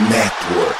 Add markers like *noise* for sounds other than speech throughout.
Network.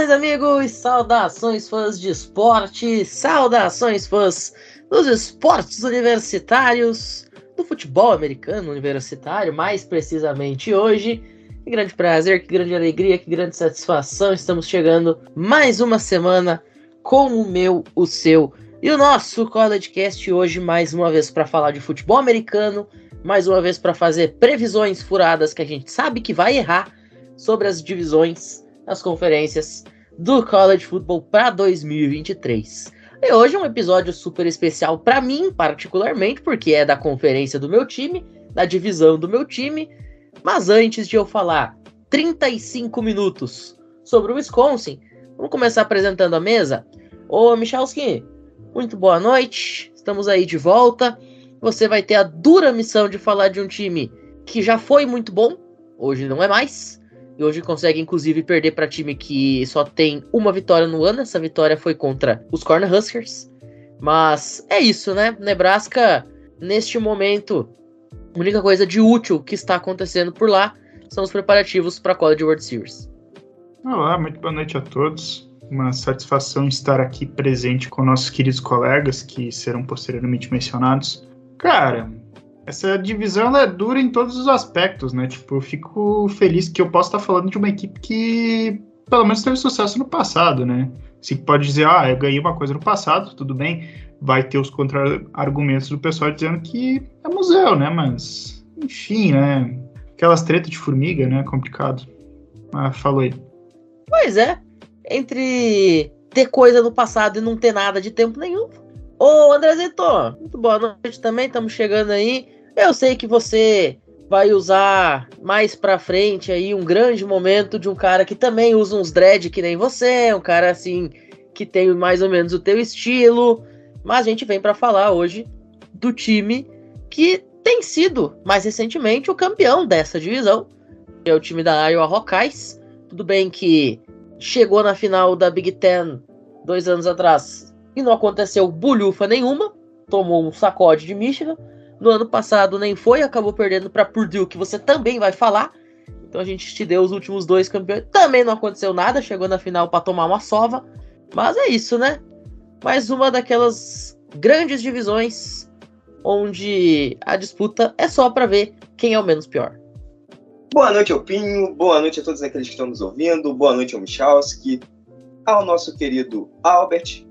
Saudações, amigos! Saudações, fãs de esporte! Saudações, fãs dos esportes universitários, do futebol americano universitário, mais precisamente hoje. Que grande prazer, que grande alegria, que grande satisfação! Estamos chegando mais uma semana com o meu, o seu e o nosso CollegeCast hoje, mais uma vez, para falar de futebol americano, mais uma vez para fazer previsões furadas que a gente sabe que vai errar sobre as divisões as conferências do College Football para 2023. E hoje é um episódio super especial para mim, particularmente, porque é da conferência do meu time, da divisão do meu time. Mas antes de eu falar 35 minutos sobre o Wisconsin, vamos começar apresentando a mesa. Ô Michalski, muito boa noite, estamos aí de volta. Você vai ter a dura missão de falar de um time que já foi muito bom, hoje não é mais, e hoje consegue, inclusive, perder para time que só tem uma vitória no ano. Essa vitória foi contra os Cornhuskers. Mas é isso, né? Nebraska, neste momento, a única coisa de útil que está acontecendo por lá são os preparativos para a College World Series. Olá, muito boa noite a todos. Uma satisfação estar aqui presente com nossos queridos colegas que serão posteriormente mencionados. Cara, essa divisão ela é dura em todos os aspectos, né? Tipo, eu fico feliz que eu possa estar falando de uma equipe que pelo menos teve sucesso no passado, né? Você pode dizer, ah, eu ganhei uma coisa no passado, tudo bem. Vai ter os contra-argumentos do pessoal dizendo que é museu, né? Mas, enfim, né? Aquelas tretas de formiga, né? Complicado. Mas falou aí. Pois é. Entre ter coisa no passado e não ter nada de tempo nenhum. Ô, Andrezito, muito boa noite também, estamos chegando aí. Eu sei que você vai usar mais pra frente aí um grande momento de um cara que também usa uns dread que nem você, um cara assim que tem mais ou menos o teu estilo, mas a gente vem para falar hoje do time que tem sido mais recentemente o campeão dessa divisão, que é o time da Iowa Hawkeyes. Tudo bem que chegou na final da Big Ten dois anos atrás e não aconteceu bulhufa nenhuma, tomou um sacode de Michigan. No ano passado nem foi, acabou perdendo para Purdue, que você também vai falar. Então a gente te deu os últimos dois campeões. Também não aconteceu nada, chegou na final para tomar uma sova. Mas é isso, né? Mais uma daquelas grandes divisões onde a disputa é só para ver quem é o menos pior. Boa noite, Pinho. Boa noite a todos aqueles que estão nos ouvindo. Boa noite ao Michalski, ao nosso querido Albert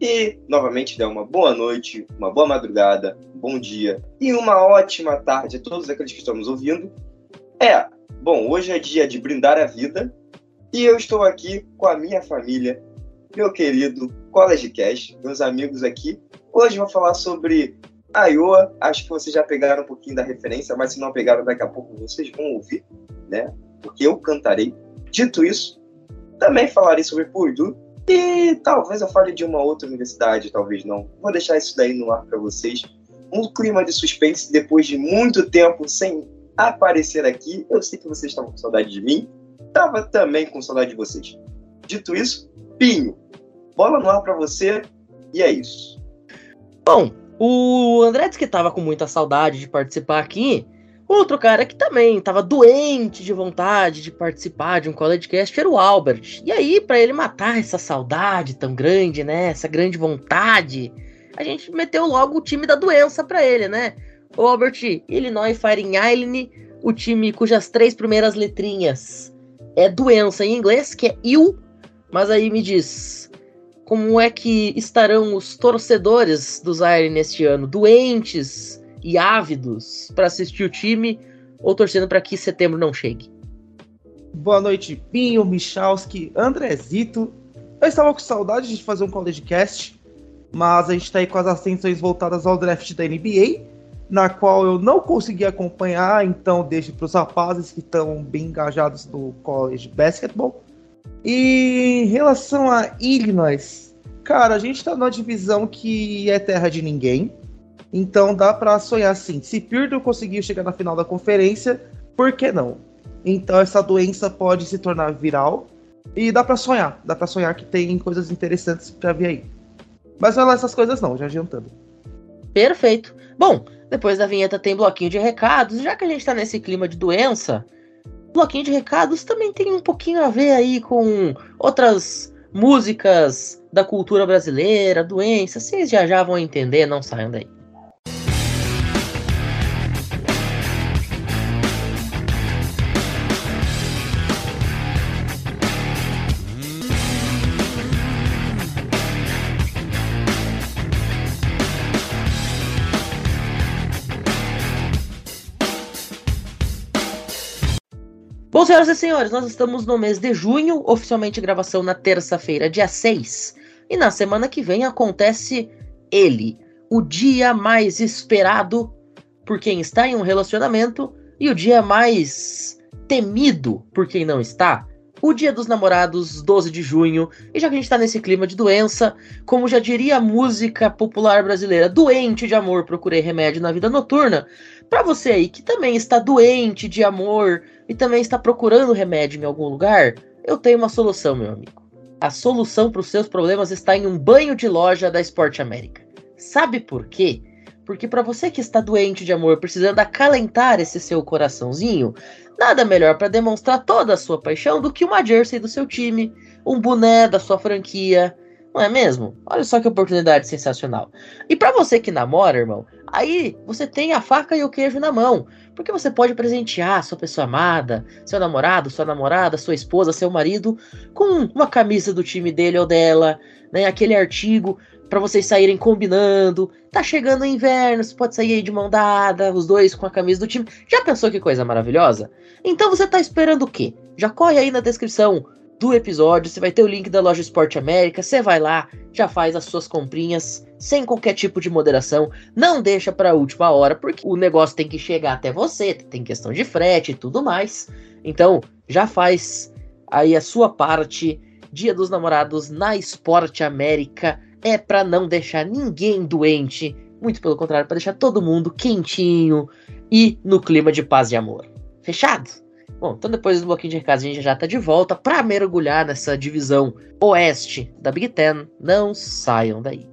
e, novamente, dá uma boa noite, uma boa madrugada, bom dia e uma ótima tarde a todos aqueles que estão nos ouvindo. É, bom, hoje é dia de brindar a vida e eu estou aqui com a minha família, meu querido College Cash, meus amigos aqui. Hoje vou falar sobre Iowa. Acho que vocês já pegaram um pouquinho da referência, mas se não pegaram, daqui a pouco vocês vão ouvir, né? Porque eu cantarei. Dito isso, também falarei sobre Purdue e talvez eu fale de uma outra universidade, talvez não. Vou deixar isso daí no ar para vocês. Um clima de suspense depois de muito tempo sem aparecer aqui. Eu sei que vocês estavam com saudade de mim. Tava também com saudade de vocês. Dito isso, Pinho, bola no ar para você e é isso. Bom, o André disse que tava com muita saudade de participar aqui. Outro cara que também estava doente de vontade de participar de um CollegeCast era o Albert. E aí, para ele matar essa saudade tão grande, né? Essa grande vontade, a gente meteu logo o time da doença para ele, né? O Albert, Illinois Fighting Island, o time cujas três primeiras letrinhas é doença em inglês, que é IL. Mas aí me diz, como é que estarão os torcedores dos Iron neste ano? Doentes? E ávidos para assistir o time ou torcendo para que setembro não chegue? Boa noite, Pinho, Michalski, Andrezito. Eu estava com saudade de fazer um college cast, mas a gente está aí com as atenções voltadas ao draft da NBA, na qual eu não consegui acompanhar, então deixo para os rapazes que estão bem engajados no college basketball. E em relação a Illinois, cara, a gente tá numa divisão que é terra de ninguém. Então dá para sonhar assim. Se Purdue conseguir chegar na final da conferência, por que não? Então essa doença pode se tornar viral e dá para sonhar. Dá para sonhar que tem coisas interessantes para vir aí. Mas não é essas coisas não, já adiantando. Perfeito. Bom, depois da vinheta tem bloquinho de recados. Já que a gente tá nesse clima de doença, bloquinho de recados também tem um pouquinho a ver aí com outras músicas da cultura brasileira, doença. Vocês já já vão entender, não saiam daí. Bom, senhoras e senhores, nós estamos no mês de junho, oficialmente gravação na terça-feira, dia 6. E na semana que vem acontece ele, o dia mais esperado por quem está em um relacionamento e o dia mais temido por quem não está. O Dia dos Namorados, 12 de junho, e já que a gente tá nesse clima de doença, como já diria a música popular brasileira, doente de amor, procurei remédio na vida noturna. Para você aí que também está doente de amor, e também está procurando remédio em algum lugar, eu tenho uma solução, meu amigo. A solução para os seus problemas está em um banho de loja da Esporte América. Sabe por quê? Porque para você que está doente de amor, precisando acalentar esse seu coraçãozinho, nada melhor para demonstrar toda a sua paixão do que uma jersey do seu time, um boné da sua franquia, não é mesmo? Olha só que oportunidade sensacional. E para você que namora, irmão, aí você tem a faca e o queijo na mão. Porque você pode presentear sua pessoa amada, seu namorado, sua namorada, sua esposa, seu marido, com uma camisa do time dele ou dela, né? Aquele artigo para vocês saírem combinando. Tá chegando o inverno, você pode sair aí de mão dada, os dois com a camisa do time. Já pensou que coisa maravilhosa? Então você tá esperando o quê? Já corre aí na descrição do episódio, você vai ter o link da loja Esporte América, você vai lá, já faz as suas comprinhas sem qualquer tipo de moderação, não deixa para a última hora, porque o negócio tem que chegar até você, tem questão de frete e tudo mais. Então, já faz aí a sua parte. Dia dos Namorados na Esporte América é para não deixar ninguém doente, muito pelo contrário, para deixar todo mundo quentinho e no clima de paz e amor. Fechado? Bom, então depois do bloquinho de recados a gente já tá de volta para mergulhar nessa divisão oeste da Big Ten. Não saiam daí.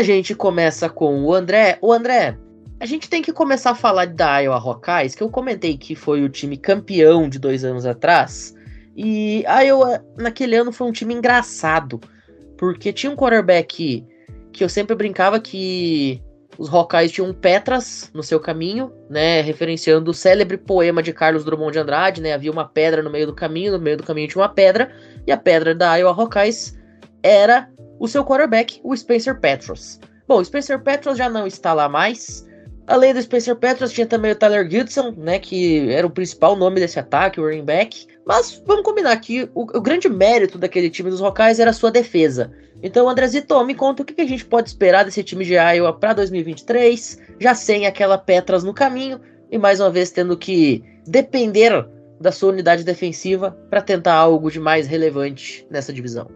A gente começa com o André. O André, a gente tem que começar a falar da Iowa Hawkeyes, que eu comentei que foi o time campeão de dois anos atrás. E a Iowa, naquele ano, foi um time engraçado. Porque tinha um quarterback que eu sempre brincava que os Hawkeyes tinham Petras no seu caminho, né? Referenciando o célebre poema de Carlos Drummond de Andrade, né? Havia uma pedra no meio do caminho, no meio do caminho tinha uma pedra, e a pedra da Iowa Hawkeyes era o seu quarterback, o Spencer Petros. Bom, o Spencer Petros já não está lá mais, Além do Spencer Petros, tinha também o Tyler Gibson, né, que era o principal nome desse ataque, o running back. Mas vamos combinar aqui, o, o grande mérito daquele time dos Rocais era a sua defesa. Então, Andrezito, me conta o que, que a gente pode esperar desse time de Iowa para 2023, já sem aquela Petras no caminho e mais uma vez tendo que depender da sua unidade defensiva para tentar algo de mais relevante nessa divisão.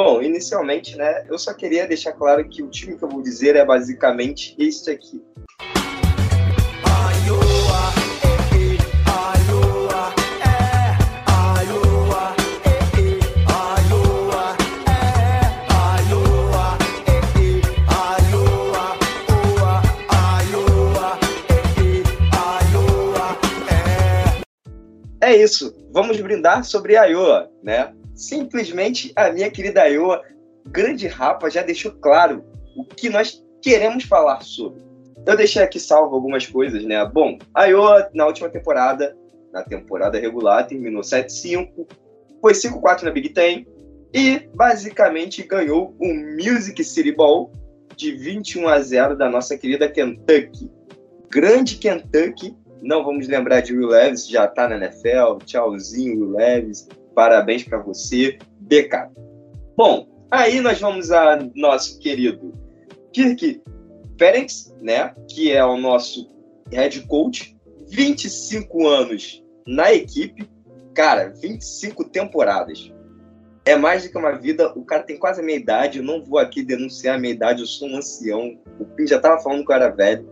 Bom, inicialmente, né, eu só queria deixar claro que o time que eu vou dizer é basicamente este aqui. É isso. Vamos brindar sobre a Iowa, né? Simplesmente a minha querida Iowa, grande rapa, já deixou claro o que nós queremos falar sobre. Eu deixei aqui salvo algumas coisas, né? Bom, a Iowa, na última temporada, na temporada regular, terminou 7-5, foi 5-4 na Big Ten e basicamente ganhou o Music City Bowl de 21 a 0 da nossa querida Kentucky. Grande Kentucky Não vamos lembrar de Will Levis, já tá na NFL. Tchauzinho, Will Levis. Parabéns para você. BK. Bom, aí nós vamos a nosso querido Kirk Ferenc, né? Que é o nosso head coach. 25 anos na equipe. Cara, 25 temporadas. É mais do que uma vida. O cara tem quase a minha idade. Eu não vou aqui denunciar a minha idade. Eu sou um ancião. O Pim já tava falando que eu era velho.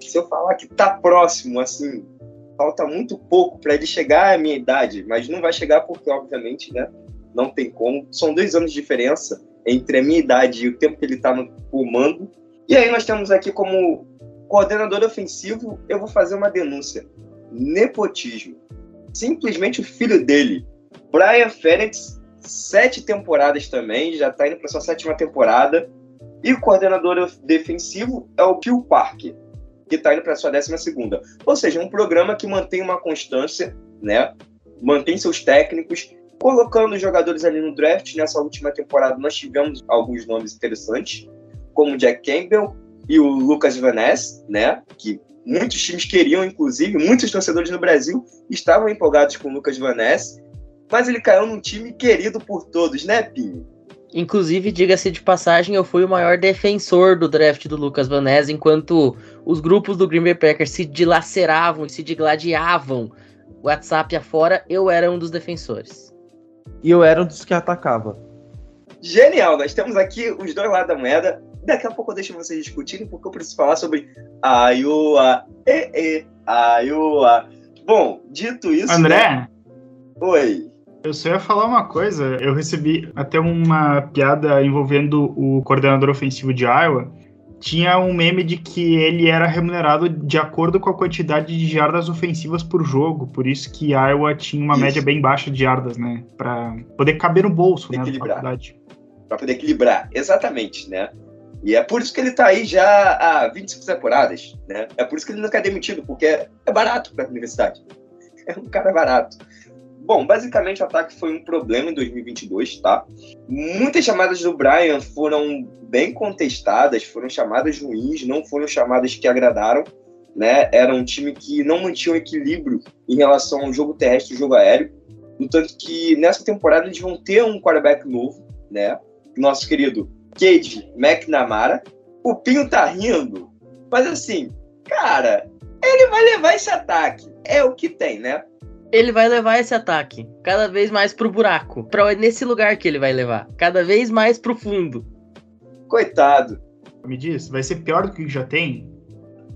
Se eu falar que tá próximo, assim, falta muito pouco para ele chegar à minha idade, mas não vai chegar porque, obviamente, né? Não tem como. São dois anos de diferença entre a minha idade e o tempo que ele tá no comando. E aí nós temos aqui como coordenador ofensivo, eu vou fazer uma denúncia. Nepotismo. Simplesmente o filho dele, Brian Félix, sete temporadas também, já está indo para sua sétima temporada. E o coordenador defensivo é o Phil Parker, que está indo para sua décima segunda. Ou seja, um programa que mantém uma constância, né? Mantém seus técnicos, colocando os jogadores ali no draft. Nessa última temporada nós tivemos alguns nomes interessantes, como Jack Campbell e o Lucas Van Ness, né? Que muitos times queriam, inclusive, muitos torcedores no Brasil estavam empolgados com o Lucas Van Ness mas ele caiu num time querido por todos, né, Pinho? Inclusive, diga-se de passagem, eu fui o maior defensor do draft do Lucas Van Ness, enquanto os grupos do Green Bay Packers se dilaceravam e se digladiavam WhatsApp afora, eu era um dos defensores. E eu era um dos que atacava. Genial, nós temos aqui os dois lados da moeda. Daqui a pouco eu deixo vocês discutirem, porque eu preciso falar sobre Iowa, e, e, Iowa. Bom, dito isso. André? Né? Oi. Eu só ia falar uma coisa. Eu recebi até uma piada envolvendo o coordenador ofensivo de Iowa. Tinha um meme de que ele era remunerado de acordo com a quantidade de jardas ofensivas por jogo. Por isso que Iowa tinha uma isso. média bem baixa de jardas, né? Pra poder caber no bolso, né? Equilibrar. Pra poder equilibrar, exatamente, né? E é por isso que ele tá aí já há 25 temporadas, né? É por isso que ele não quer demitido, porque é barato pra universidade. *laughs* É um cara barato. Bom, basicamente o ataque foi um problema em 2022, tá? Muitas chamadas do Brian foram bem contestadas, foram chamadas ruins, não foram chamadas que agradaram, né? Era um time que não mantinha um equilíbrio em relação ao jogo terrestre e jogo aéreo. No tanto que nessa temporada eles vão ter um quarterback novo, né? Nosso querido Cade McNamara. O Pinho tá rindo, mas assim, cara, ele vai levar esse ataque. É o que tem, né? Ele vai levar esse ataque cada vez mais pro buraco. Pra nesse lugar que ele vai levar. Cada vez mais pro fundo. Coitado. Me diz, vai ser pior do que já tem?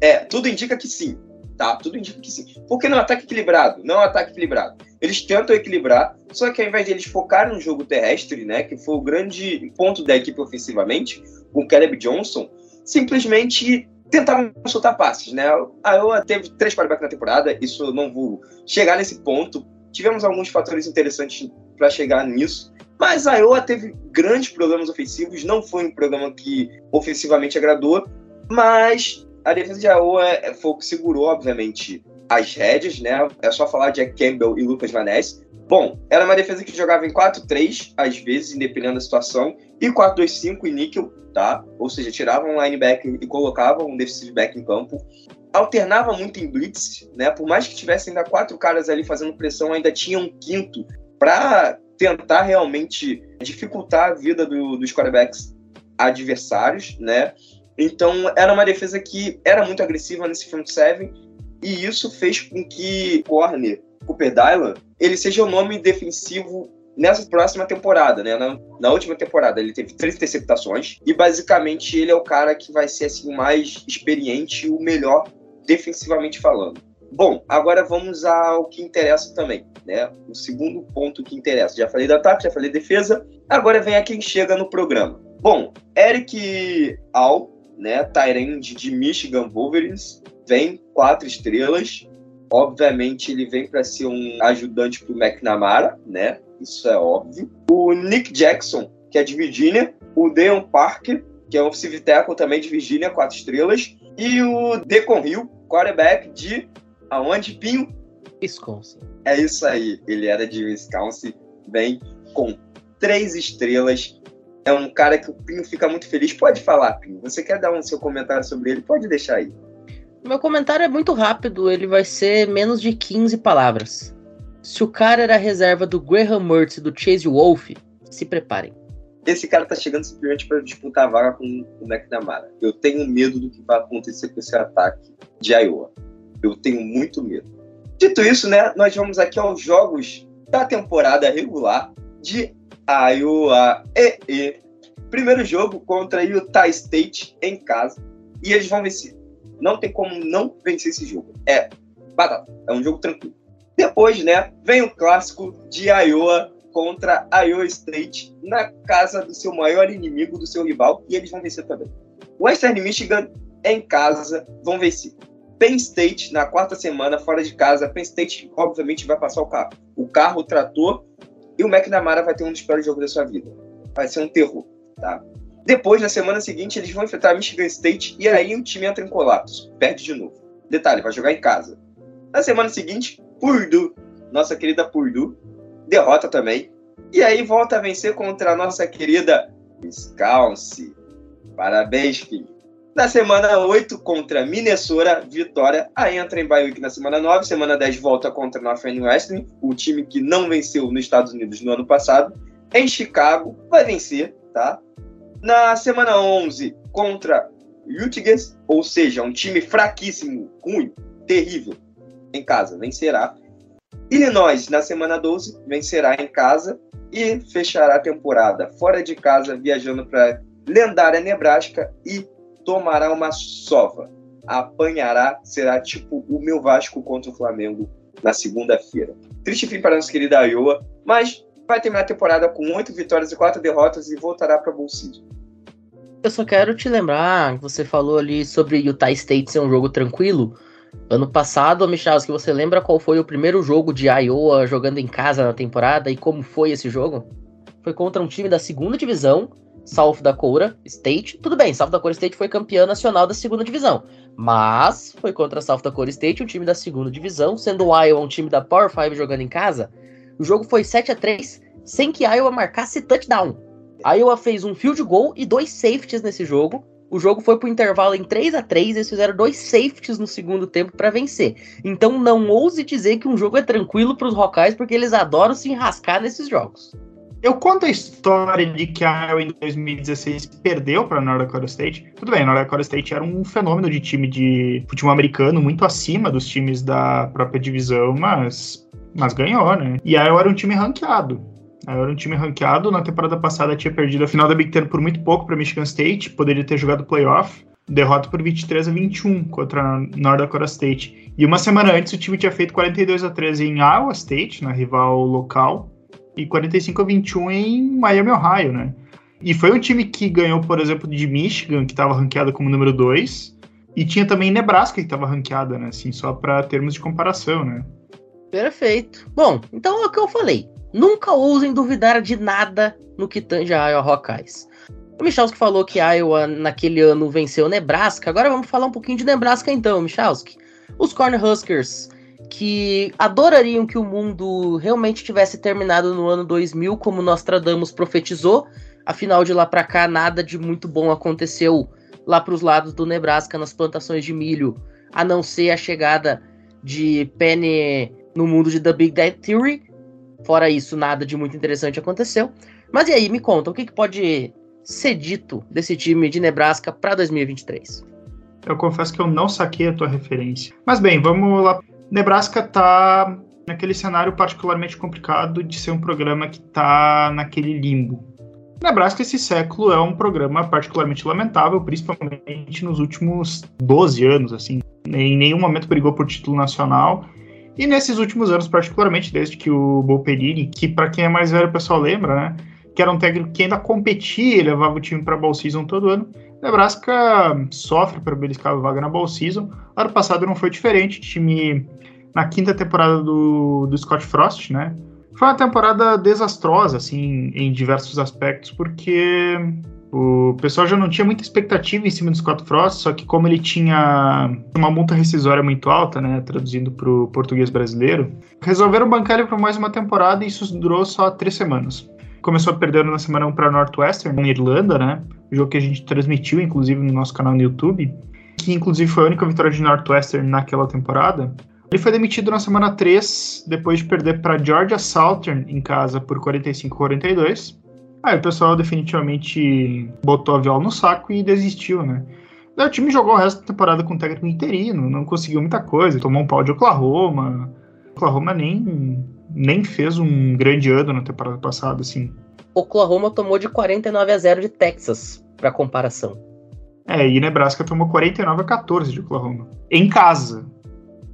É, tudo indica que sim. Tá, tudo indica que sim. Porque não é um ataque equilibrado. Não é um ataque equilibrado. Eles tentam equilibrar, só que ao invés de eles focarem no jogo terrestre, né? Que foi o grande ponto da equipe ofensivamente, com o Caleb Johnson, simplesmente tentavam soltar passes, né? A Iowa teve três quarterbacks na temporada, isso não vou chegar nesse ponto. Tivemos alguns fatores interessantes para chegar nisso, mas a Iowa teve grandes problemas ofensivos, não foi um programa que ofensivamente agradou, mas a defesa de Iowa é, foi o que segurou, obviamente, as rédeas, né? É só falar de Campbell e Lucas Vanessa. Bom, era uma defesa que jogava em 4-3, às vezes, independendo da situação, e 4-2-5 e níquel, tá? Ou seja, tiravam um linebacker e colocavam um defensive back em campo. Alternava muito em blitz, né? Por mais que tivesse ainda quatro caras ali fazendo pressão, ainda tinha um quinto para tentar realmente dificultar a vida do, dos quarterbacks adversários, né? Então, era uma defesa que era muito agressiva nesse front seven e isso fez com que Corner, Cooper Dylan, ele seja o nome defensivo nessa próxima temporada, né? Na, na, última temporada ele teve três interceptações e basicamente ele é o cara que vai ser assim o mais experiente o melhor defensivamente falando. Bom, agora vamos ao que interessa também, né? O segundo ponto que interessa. Já falei do ataque, já falei defesa. Agora vem a quem chega no programa. Bom, Eric Al, né? Tyrande de Michigan Wolverines, vem quatro estrelas. Obviamente ele vem para ser um ajudante para o McNamara, né? Isso é óbvio. O Nick Jackson, que é de Virgínia. O Deon Parker, que é um offensive tackle também de Virgínia, quatro estrelas. E o Decon Hill, quarterback de aonde, Pinho? Wisconsin. É isso aí. Ele era de Wisconsin, vem com três estrelas. É um cara que o Pinho fica muito feliz. Pode falar, Pinho. Você quer dar um seu comentário sobre ele? Pode deixar aí. Meu comentário é muito rápido, ele vai ser menos de 15 palavras. Se o cara era reserva do Graham Mertz e do Chase Wolf, se preparem. Esse cara tá chegando simplesmente para disputar a vaga com o McNamara. Eu tenho medo do que vai acontecer com esse ataque de Iowa. Eu tenho muito medo. Dito isso, né, nós vamos aqui aos jogos da temporada regular de Iowa EE. Primeiro jogo contra Utah State em casa. E eles vão vencer. Não tem como não vencer esse jogo. É batata. É um jogo tranquilo. Depois, né, vem o clássico de Iowa contra Iowa State na casa do seu maior inimigo, do seu rival, e eles vão vencer também. Western Michigan em casa vão vencer. Penn State na quarta semana fora de casa. Penn State obviamente vai passar o carro. O carro, o trator e o McNamara vai ter um dos piores jogos da sua vida. Vai ser um terror, tá? Depois, na semana seguinte, eles vão enfrentar Michigan State e aí o time entra em colapso. Perde de novo. Detalhe, vai jogar em casa. Na semana seguinte, Purdue, nossa querida Purdue, derrota também. E aí volta a vencer contra a nossa querida Wisconsin. Parabéns, filho. Na semana 8, contra Minnesota, vitória. Aí entra em bye na semana 9. Semana 10, volta contra Northwestern, o time que não venceu nos Estados Unidos no ano passado. Em Chicago, vai vencer, tá? Na semana 11, contra Utgers, ou seja, um time fraquíssimo, ruim, terrível, em casa, vencerá. Illinois, na semana 12, vencerá em casa e fechará a temporada fora de casa, viajando para lendária Nebraska e tomará uma sova. Apanhará, será tipo o meu Vasco contra o Flamengo na segunda-feira. Triste fim para nossa querida Iowa, mas vai terminar a temporada com oito vitórias e quatro derrotas e voltará para Bowl Eu só quero te lembrar, você falou ali sobre Utah State ser um jogo tranquilo. Ano passado, Michels, que você lembra qual foi o primeiro jogo de Iowa jogando em casa na temporada e como foi esse jogo? Foi contra um time da segunda divisão, South Dakota State. Tudo bem, South Dakota State foi campeã nacional da segunda divisão, mas foi contra South Dakota State, um time da segunda divisão, sendo Iowa um time da Power 5 jogando em casa. O jogo foi 7 a 3 sem que Iowa marcasse touchdown. Iowa fez um field goal e dois safeties nesse jogo. O jogo foi pro intervalo em 3 a 3 eles fizeram dois safeties no segundo tempo para vencer. Então não ouse dizer que um jogo é tranquilo para os Rockeyes, porque eles adoram se enrascar nesses jogos. Eu conto a história de que a Iowa em 2016 perdeu para North Dakota State. Tudo bem, North Dakota State era um fenômeno de time de futebol americano, muito acima dos times da própria divisão, mas mas ganhou, né? E aí eu era um time ranqueado. Era um time ranqueado. Na temporada passada tinha perdido a final da Big Ten por muito pouco para Michigan State, poderia ter jogado playoff. Derrota por 23 a 21 contra a North Dakota State. E uma semana antes o time tinha feito 42 a 13 em Iowa State, na rival local, e 45 a 21 em Miami, Ohio, né? E foi um time que ganhou, por exemplo, de Michigan, que estava ranqueada como número 2, e tinha também Nebraska, que estava ranqueada, né? Assim, só para termos de comparação, né? Perfeito. Bom, então é o que eu falei. Nunca ousem duvidar de nada no que tange a Iowa Hawkeyes. O Michalski falou que Iowa naquele ano venceu Nebraska. Agora vamos falar um pouquinho de Nebraska então, Michalski. Os Cornhuskers que adorariam que o mundo realmente tivesse terminado no ano 2000, como Nostradamus profetizou. Afinal de lá para cá nada de muito bom aconteceu lá para os lados do Nebraska nas plantações de milho, a não ser a chegada de Penny no mundo de The Big Bang Theory. Fora isso, nada de muito interessante aconteceu. Mas e aí, me conta, o que, que pode ser dito desse time de Nebraska para 2023? Eu confesso que eu não saquei a tua referência. Mas bem, vamos lá. Nebraska tá naquele cenário particularmente complicado de ser um programa que tá naquele limbo. Nebraska esse século é um programa particularmente lamentável, principalmente nos últimos 12 anos, assim. Em nenhum momento brigou por título nacional e nesses últimos anos, particularmente desde que o Bolperini, que para quem é mais velho o pessoal lembra, né, que era um técnico que ainda competia e levava o time para a Bowl Season todo ano, Nebraska sofre para beliscar a vaga na Bowl Season. Ano passado não foi diferente, time na quinta temporada do, do Scott Frost, né? Foi uma temporada desastrosa, assim, em diversos aspectos, porque o pessoal já não tinha muita expectativa em cima do Scott Frost, só que como ele tinha uma multa rescisória muito alta, né, traduzindo para o português brasileiro, resolveram bancar ele por mais uma temporada e isso durou só três semanas. Começou perdendo na semana 1 para Northwestern, na Irlanda, né, jogo que a gente transmitiu, inclusive, no nosso canal no YouTube. que inclusive foi a única vitória de Northwestern naquela temporada. Ele foi demitido na semana 3, depois de perder para Georgia Southern em casa por 45-42. Aí o pessoal definitivamente botou a viola no saco e desistiu, né? o time jogou o resto da temporada com técnico interino, não conseguiu muita coisa, tomou um pau de Oklahoma. Oklahoma nem, nem fez um grande ano na temporada passada, assim. Oklahoma tomou de 49 a 0 de Texas, para comparação. É, e Nebraska tomou 49 a 14 de Oklahoma. Em casa.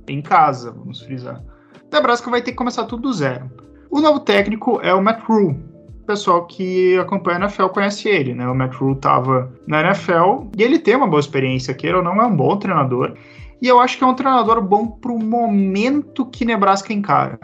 Em casa, vamos frisar. Nebraska vai ter que começar tudo do zero. O novo técnico é o Matt Rule, o pessoal que acompanha a NFL conhece ele, né? O Matt Rule estava na NFL e ele tem uma boa experiência, queira ou não, é um bom treinador. E eu acho que é um treinador bom para o momento que Nebraska encara.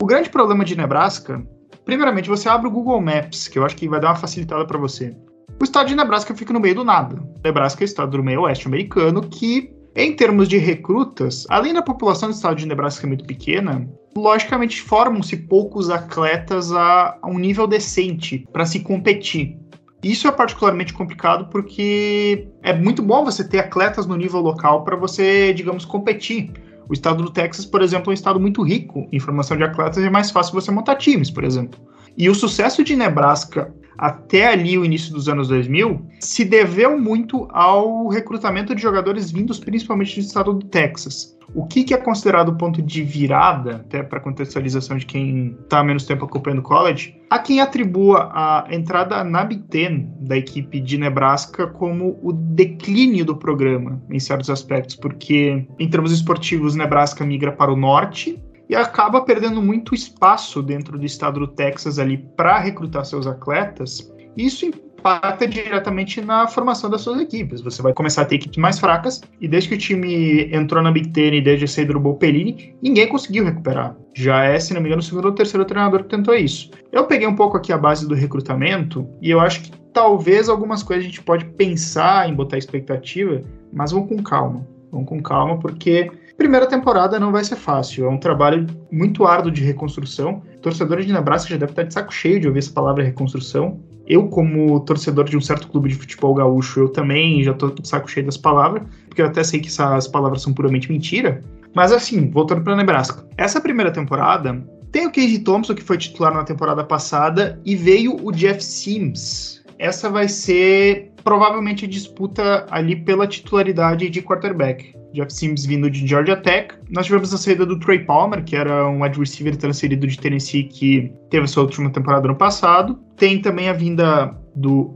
O grande problema de Nebraska, primeiramente, você abre o Google Maps, que eu acho que vai dar uma facilitada para você. O estado de Nebraska fica no meio do nada. Nebraska é o estado do meio oeste americano que em termos de recrutas, além da população do estado de Nebraska ser muito pequena, logicamente formam-se poucos atletas a, a um nível decente para se competir. Isso é particularmente complicado porque é muito bom você ter atletas no nível local para você, digamos, competir. O estado do Texas, por exemplo, é um estado muito rico em formação de atletas e é mais fácil você montar times, por exemplo. E o sucesso de Nebraska até ali o início dos anos 2000 se deveu muito ao recrutamento de jogadores vindos principalmente do estado do Texas. O que, que é considerado ponto de virada, até para contextualização de quem está menos tempo acompanhando o college, a quem atribua a entrada na Big Ten da equipe de Nebraska como o declínio do programa, em certos aspectos, porque em termos esportivos, Nebraska migra para o norte, e acaba perdendo muito espaço dentro do estado do Texas ali para recrutar seus atletas. Isso impacta diretamente na formação das suas equipes. Você vai começar a ter equipes mais fracas, e desde que o time entrou na Big Ten e desde a saída do Pelini, ninguém conseguiu recuperar. Já é, se não me engano, o segundo ou terceiro treinador que tentou isso. Eu peguei um pouco aqui a base do recrutamento, e eu acho que talvez algumas coisas a gente pode pensar em botar expectativa, mas vamos com calma. Vamos com calma, porque Primeira temporada não vai ser fácil, é um trabalho muito árduo de reconstrução. Torcedores de Nebraska já devem estar de saco cheio de ouvir essa palavra reconstrução. Eu, como torcedor de um certo clube de futebol gaúcho, eu também já estou de saco cheio das palavras, porque eu até sei que essas palavras são puramente mentira. Mas assim, voltando para Nebraska. Essa primeira temporada tem o Casey Thompson, que foi titular na temporada passada, e veio o Jeff Sims. Essa vai ser provavelmente a disputa ali pela titularidade de quarterback. Jeff Sims vindo de Georgia Tech. Nós tivemos a saída do Trey Palmer, que era um wide receiver transferido de Tennessee que teve sua última temporada no passado. Tem também a vinda do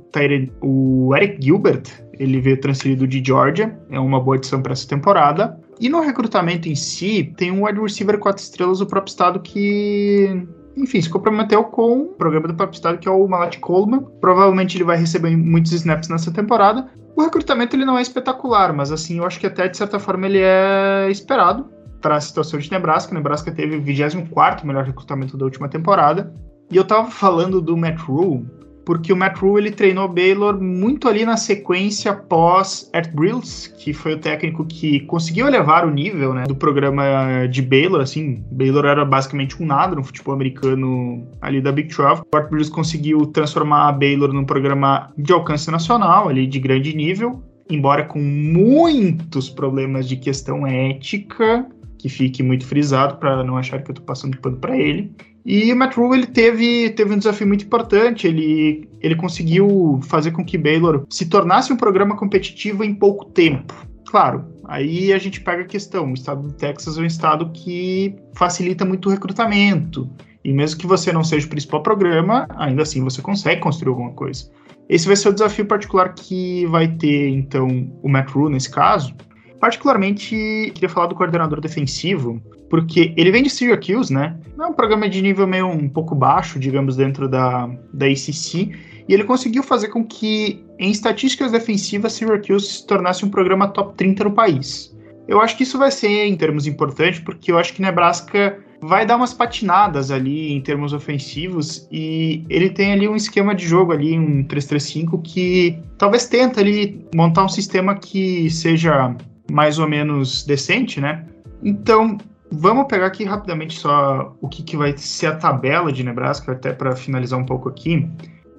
o Eric Gilbert, ele veio transferido de Georgia, é uma boa adição para essa temporada. E no recrutamento em si, tem um wide receiver quatro estrelas do próprio estado que enfim, se comprometeu com o programa do próprio estado, que é o Malat Coleman. Provavelmente ele vai receber muitos snaps nessa temporada. O recrutamento ele não é espetacular, mas assim, eu acho que até de certa forma ele é esperado para a situação de Nebraska. Nebraska teve o 24 melhor recrutamento da última temporada. E eu tava falando do Matt Rule, porque o Matt Rule ele treinou Baylor muito ali na sequência pós Art Brills, que foi o técnico que conseguiu elevar o nível né, do programa de Baylor. Assim, Baylor era basicamente um nada no futebol americano ali da Big 12. O Art Brills conseguiu transformar a Baylor num programa de alcance nacional, ali de grande nível, embora com muitos problemas de questão ética que fique muito frisado para não achar que eu estou passando pano para ele. E o Matt Rule ele teve, teve um desafio muito importante. Ele, ele conseguiu fazer com que Baylor se tornasse um programa competitivo em pouco tempo. Claro, aí a gente pega a questão. O estado do Texas é um estado que facilita muito o recrutamento. E mesmo que você não seja o principal programa, ainda assim você consegue construir alguma coisa. Esse vai ser o desafio particular que vai ter, então, o Matt Rule nesse caso, Particularmente, queria falar do coordenador defensivo, porque ele vem de Syracuse, né? É um programa de nível meio um pouco baixo, digamos, dentro da, da ACC, e ele conseguiu fazer com que, em estatísticas defensivas, Syracuse se tornasse um programa top 30 no país. Eu acho que isso vai ser, em termos importantes, porque eu acho que Nebraska vai dar umas patinadas ali em termos ofensivos e ele tem ali um esquema de jogo ali, um 3-3-5 que talvez tenta ali montar um sistema que seja mais ou menos decente, né? Então, vamos pegar aqui rapidamente só o que, que vai ser a tabela de Nebraska, até para finalizar um pouco aqui.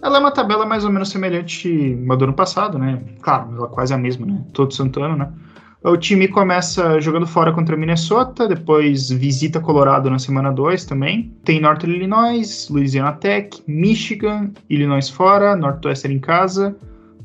Ela é uma tabela mais ou menos semelhante à do ano passado, né? Claro, ela é quase a mesma, né? Todo santo ano, né? O time começa jogando fora contra Minnesota, depois visita Colorado na semana 2 também. Tem Northern Illinois, Louisiana Tech, Michigan, Illinois fora, Northwestern em casa,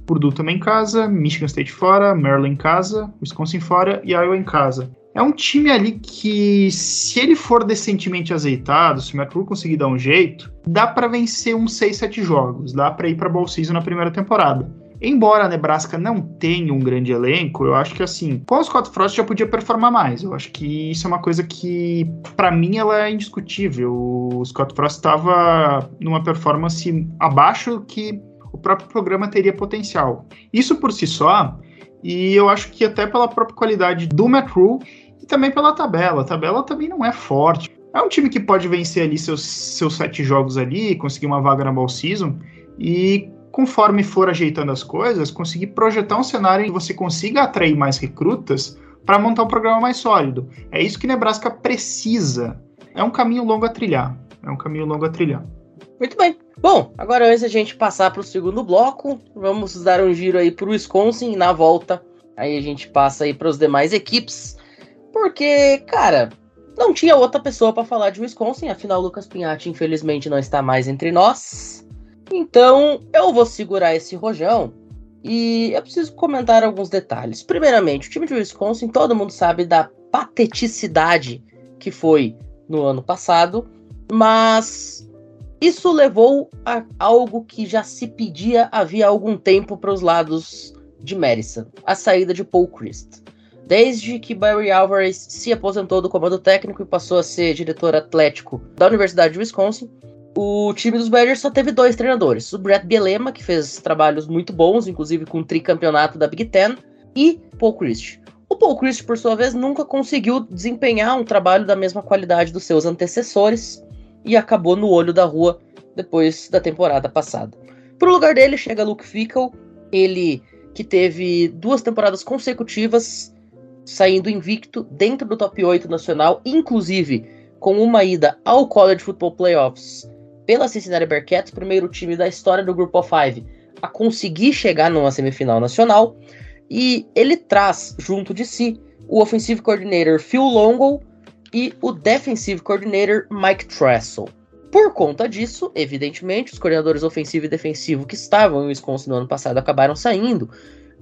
Purdue também em casa, Michigan State fora, Maryland em casa, Wisconsin fora e Iowa em casa. É um time ali que, se ele for decentemente azeitado, se o McCrew conseguir dar um jeito, dá para vencer uns 6, 7 jogos, dá para ir para Bowl Season na primeira temporada. Embora a Nebraska não tenha um grande elenco, eu acho que assim, com o Scott Frost já podia performar mais. Eu acho que isso é uma coisa que, para mim, ela é indiscutível. O Scott Frost estava numa performance abaixo que o próprio programa teria potencial. Isso por si só, e eu acho que até pela própria qualidade do McCrew e também pela tabela. A tabela também não é forte. É um time que pode vencer ali seus, seus sete jogos ali, conseguir uma vaga na Ball Season e conforme for ajeitando as coisas, conseguir projetar um cenário em que você consiga atrair mais recrutas para montar um programa mais sólido. É isso que Nebraska precisa. É um caminho longo a trilhar. É um caminho longo a trilhar. Muito bem. Bom, agora antes a gente passar para o segundo bloco, vamos dar um giro aí para o Wisconsin e na volta aí a gente passa aí para as demais equipes, porque, cara, não tinha outra pessoa para falar de Wisconsin, afinal Lucas Pinhatti infelizmente não está mais entre nós. Então, eu vou segurar esse rojão e eu preciso comentar alguns detalhes. Primeiramente, o time de Wisconsin, todo mundo sabe da pateticidade que foi no ano passado, mas isso levou a algo que já se pedia havia algum tempo para os lados de Madison, a saída de Paul Christ. Desde que Barry Alvarez se aposentou do comando técnico e passou a ser diretor atlético da Universidade de Wisconsin, o time dos Badgers só teve dois treinadores. O Brett Bielema, que fez trabalhos muito bons, inclusive com o tricampeonato da Big Ten, e Paul Christ. O Paul Christ, por sua vez, nunca conseguiu desempenhar um trabalho da mesma qualidade dos seus antecessores, e acabou no olho da rua depois da temporada passada. Pro lugar dele chega Luke Fickle, ele que teve duas temporadas consecutivas saindo invicto dentro do top 8 nacional, inclusive com uma ida ao College Football Playoffs pela Cincinnati Bearcats, primeiro time da história do of Five a conseguir chegar numa semifinal nacional, e ele traz junto de si o Offensive Coordinator Phil Longo, e o Defensive Coordinator Mike Tressel. Por conta disso, evidentemente, os coordenadores ofensivo e defensivo que estavam em Wisconsin no ano passado acabaram saindo,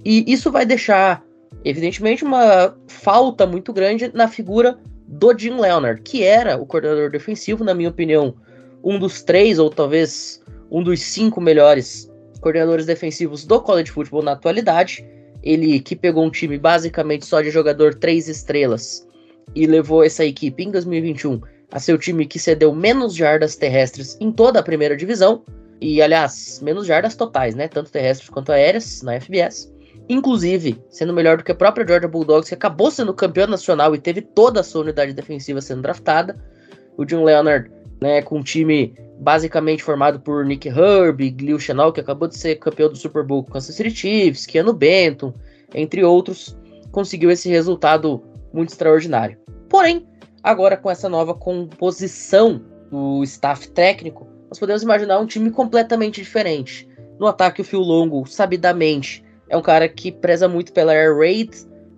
e isso vai deixar, evidentemente, uma falta muito grande na figura do Jim Leonard, que era o coordenador defensivo, na minha opinião, um dos três ou talvez um dos cinco melhores coordenadores defensivos do college football na atualidade. Ele que pegou um time basicamente só de jogador três estrelas e levou essa equipe em 2021 a ser o time que cedeu menos jardas terrestres em toda a primeira divisão. E, aliás, menos jardas totais, né? Tanto terrestres quanto aéreas na FBS. Inclusive, sendo melhor do que a própria Georgia Bulldogs, que acabou sendo campeão nacional e teve toda a sua unidade defensiva sendo draftada. O Jim Leonard, né, com um time basicamente formado por Nick Herbie, Glil Chanel, que acabou de ser campeão do Super Bowl com Kansas City Chiefs, Keanu Benton, entre outros, conseguiu esse resultado muito extraordinário. Porém, agora com essa nova composição do staff técnico, nós podemos imaginar um time completamente diferente. No ataque, o Phil Longo, sabidamente, é um cara que preza muito pela air raid,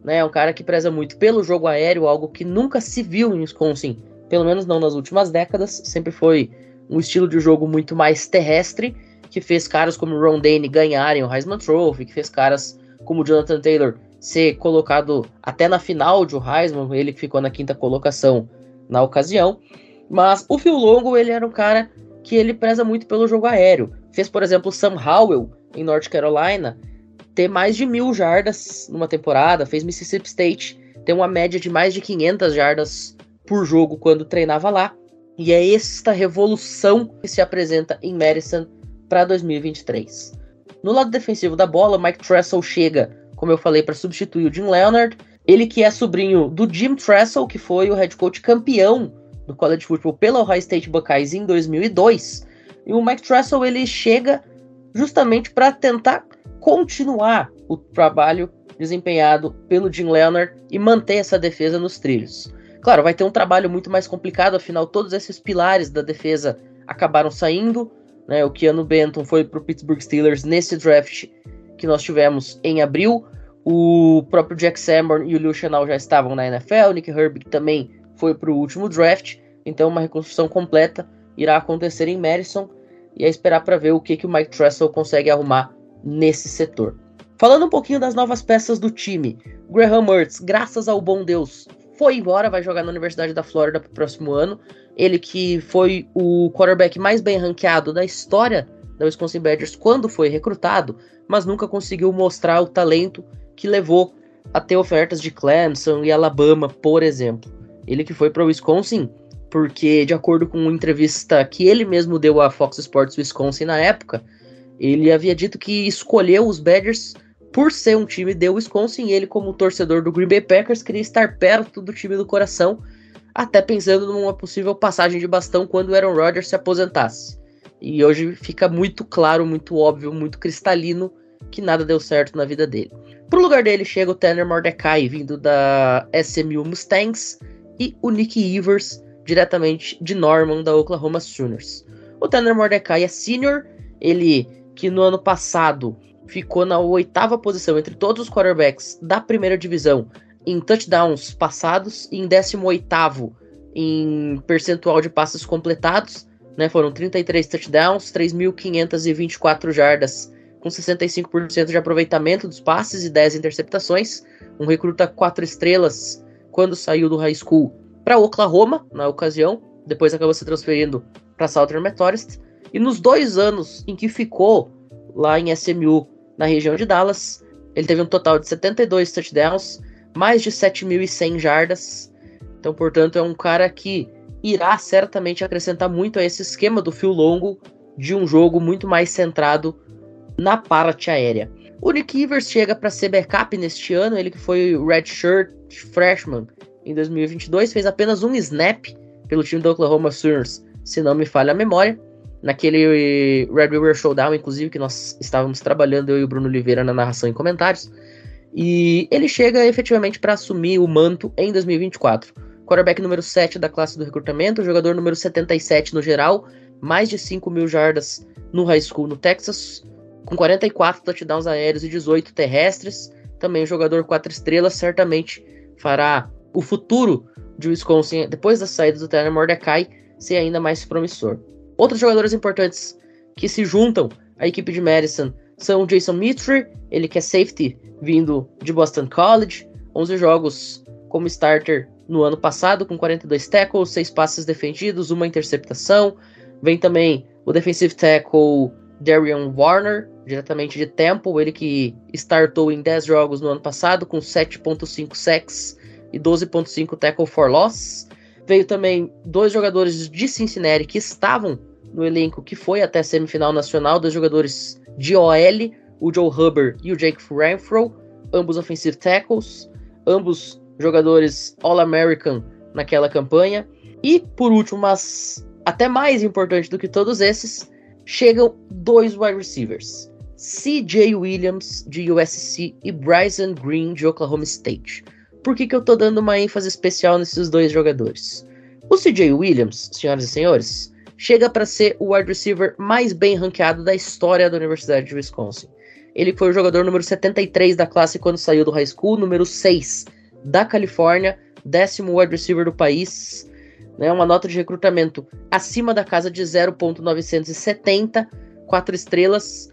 né? É um cara que preza muito pelo jogo aéreo, algo que nunca se viu em Wisconsin, pelo menos não nas últimas décadas. Sempre foi um estilo de jogo muito mais terrestre, que fez caras como Ron Dane ganharem o Heisman Trophy, que fez caras como Jonathan Taylor ser colocado até na final de o Heisman, ele que ficou na quinta colocação na ocasião. Mas o Phil Longo, ele era um cara que ele preza muito pelo jogo aéreo. Fez, por exemplo, Sam Howell em North Carolina ter mais de mil jardas numa temporada. Fez Mississippi State ter uma média de mais de 500 jardas por jogo quando treinava lá. E é esta revolução que se apresenta em Madison para 2023. No lado defensivo da bola, Mike Tressel chega como eu falei, para substituir o Jim Leonard. Ele que é sobrinho do Jim Tressel, que foi o head coach campeão do college football pela Ohio State Buckeyes em 2002. E o Mike Tressel ele chega justamente para tentar continuar o trabalho desempenhado pelo Jim Leonard e manter essa defesa nos trilhos. Claro, vai ter um trabalho muito mais complicado, afinal todos esses pilares da defesa acabaram saindo. Né? O Keanu Benton foi para o Pittsburgh Steelers nesse draft que nós tivemos em abril. O próprio Jack Sanborn e o Lil Chanel já estavam na NFL, o Nick Herbig também foi para o último draft, então uma reconstrução completa irá acontecer em Madison e é esperar para ver o que, que o Mike Tressel consegue arrumar nesse setor. Falando um pouquinho das novas peças do time, Graham Mertz, graças ao bom Deus, foi embora, vai jogar na Universidade da Flórida para o próximo ano. Ele que foi o quarterback mais bem ranqueado da história da Wisconsin Badgers quando foi recrutado, mas nunca conseguiu mostrar o talento que levou a ter ofertas de Clemson e Alabama, por exemplo. Ele que foi para o Wisconsin porque, de acordo com uma entrevista que ele mesmo deu à Fox Sports Wisconsin na época, ele havia dito que escolheu os Badgers por ser um time de Wisconsin, ele, como torcedor do Green Bay Packers, queria estar perto do time do coração, até pensando numa possível passagem de bastão quando Aaron Rodgers se aposentasse. E hoje fica muito claro, muito óbvio, muito cristalino que nada deu certo na vida dele. Pro lugar dele chega o Tanner Mordecai, vindo da SMU Mustangs, e o Nick Evers, diretamente de Norman, da Oklahoma Sooners. O Tanner Mordecai é senior, ele que no ano passado ficou na oitava posição entre todos os quarterbacks da primeira divisão em touchdowns passados e em 18 em percentual de passes completados. Né, foram 33 touchdowns, 3.524 jardas, com 65% de aproveitamento dos passes e 10 interceptações. Um recruta 4 estrelas quando saiu do high school para Oklahoma, na ocasião, depois acabou se transferindo para Southern Methodist. E nos dois anos em que ficou lá em SMU na região de Dallas. Ele teve um total de 72 touchdowns, mais de 7.100 jardas. Então, portanto, é um cara que irá certamente acrescentar muito a esse esquema do fio longo de um jogo muito mais centrado na parte aérea. O Nick Ivers chega para ser backup neste ano, ele que foi redshirt freshman em 2022, fez apenas um snap pelo time do Oklahoma Sooners, se não me falha a memória naquele Red River Showdown, inclusive, que nós estávamos trabalhando, eu e o Bruno Oliveira, na narração e comentários. E ele chega efetivamente para assumir o manto em 2024. Quarterback número 7 da classe do recrutamento, jogador número 77 no geral, mais de 5 mil jardas no high school no Texas, com 44 touchdowns aéreos e 18 terrestres. Também um jogador 4 estrelas, certamente fará o futuro de Wisconsin, depois da saída do Tanner Mordecai, ser ainda mais promissor. Outros jogadores importantes que se juntam à equipe de Madison são o Jason Mitre, ele que é safety vindo de Boston College, 11 jogos como starter no ano passado, com 42 tackles, 6 passes defendidos, uma interceptação. Vem também o defensive tackle Darian Warner, diretamente de Temple, ele que startou em 10 jogos no ano passado, com 7.5 sacks e 12.5 tackle for loss. Veio também dois jogadores de Cincinnati que estavam no elenco que foi até semifinal nacional, dois jogadores de OL, o Joe Hubbard e o Jake Renfro, ambos offensive tackles, ambos jogadores All-American naquela campanha. E por último, mas até mais importante do que todos esses, chegam dois wide receivers. CJ Williams de USC e Bryson Green de Oklahoma State por que, que eu tô dando uma ênfase especial nesses dois jogadores? O CJ Williams, senhoras e senhores, chega para ser o wide receiver mais bem ranqueado da história da Universidade de Wisconsin. Ele foi o jogador número 73 da classe quando saiu do high school, número 6 da Califórnia, décimo wide receiver do país, né, uma nota de recrutamento acima da casa de 0.970, 4 estrelas,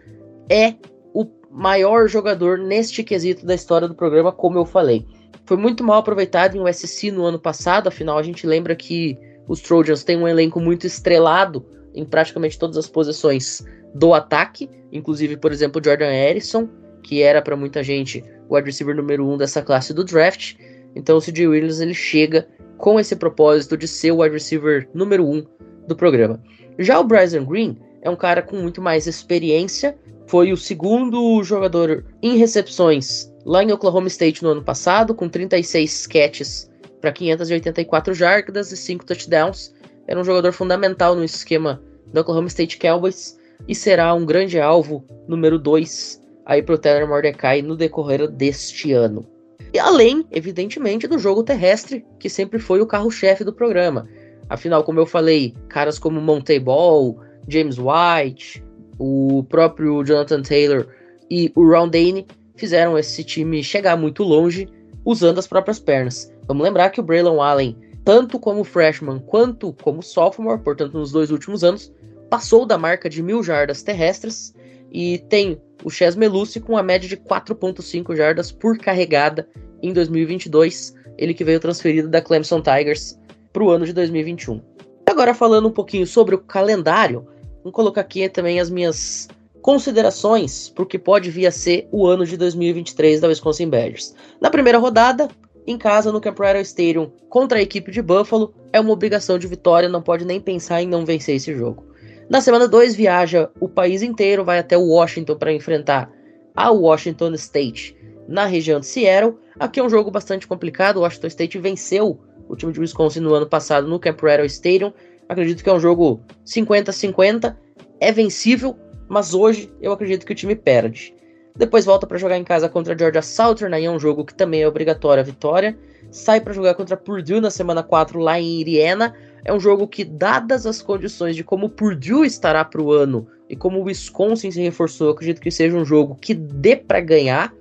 é o maior jogador neste quesito da história do programa, como eu falei foi muito mal aproveitado em USC no ano passado, afinal a gente lembra que os Trojans têm um elenco muito estrelado em praticamente todas as posições do ataque, inclusive, por exemplo, Jordan Harrison, que era para muita gente o wide receiver número um dessa classe do draft. Então o CJ Williams ele chega com esse propósito de ser o wide receiver número um do programa. Já o Bryson Green é um cara com muito mais experiência, foi o segundo jogador em recepções lá em Oklahoma State no ano passado, com 36 catches para 584 jardas e 5 touchdowns. Era um jogador fundamental no esquema do Oklahoma State Cowboys e será um grande alvo número 2 aí para o Tanner Mordecai no decorrer deste ano. E além, evidentemente, do jogo terrestre, que sempre foi o carro-chefe do programa. Afinal, como eu falei, caras como Monte Ball, James White, o próprio Jonathan Taylor e o Ron Dane fizeram esse time chegar muito longe usando as próprias pernas. Vamos lembrar que o Braylon Allen, tanto como freshman quanto como sophomore, portanto nos dois últimos anos, passou da marca de mil jardas terrestres e tem o Ches Melucci com a média de 4.5 jardas por carregada em 2022, ele que veio transferido da Clemson Tigers para o ano de 2021. Agora falando um pouquinho sobre o calendário, vamos colocar aqui também as minhas considerações para o que pode vir a ser o ano de 2023 da Wisconsin Badgers. Na primeira rodada, em casa no Rattle Stadium contra a equipe de Buffalo, é uma obrigação de vitória, não pode nem pensar em não vencer esse jogo. Na semana 2, viaja o país inteiro, vai até Washington para enfrentar a Washington State na região de Seattle. Aqui é um jogo bastante complicado. O Washington State venceu o time de Wisconsin no ano passado no Rattle Stadium. Acredito que é um jogo 50-50. É vencível, mas hoje eu acredito que o time perde. Depois volta para jogar em casa contra a Georgia Southern, aí é um jogo que também é obrigatório a vitória. Sai para jogar contra Purdue na semana 4 lá em Indiana. É um jogo que, dadas as condições de como Purdue estará para o ano e como o Wisconsin se reforçou, acredito que seja um jogo que dê para ganhar,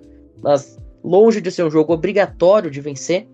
mas longe de ser um jogo obrigatório de vencer.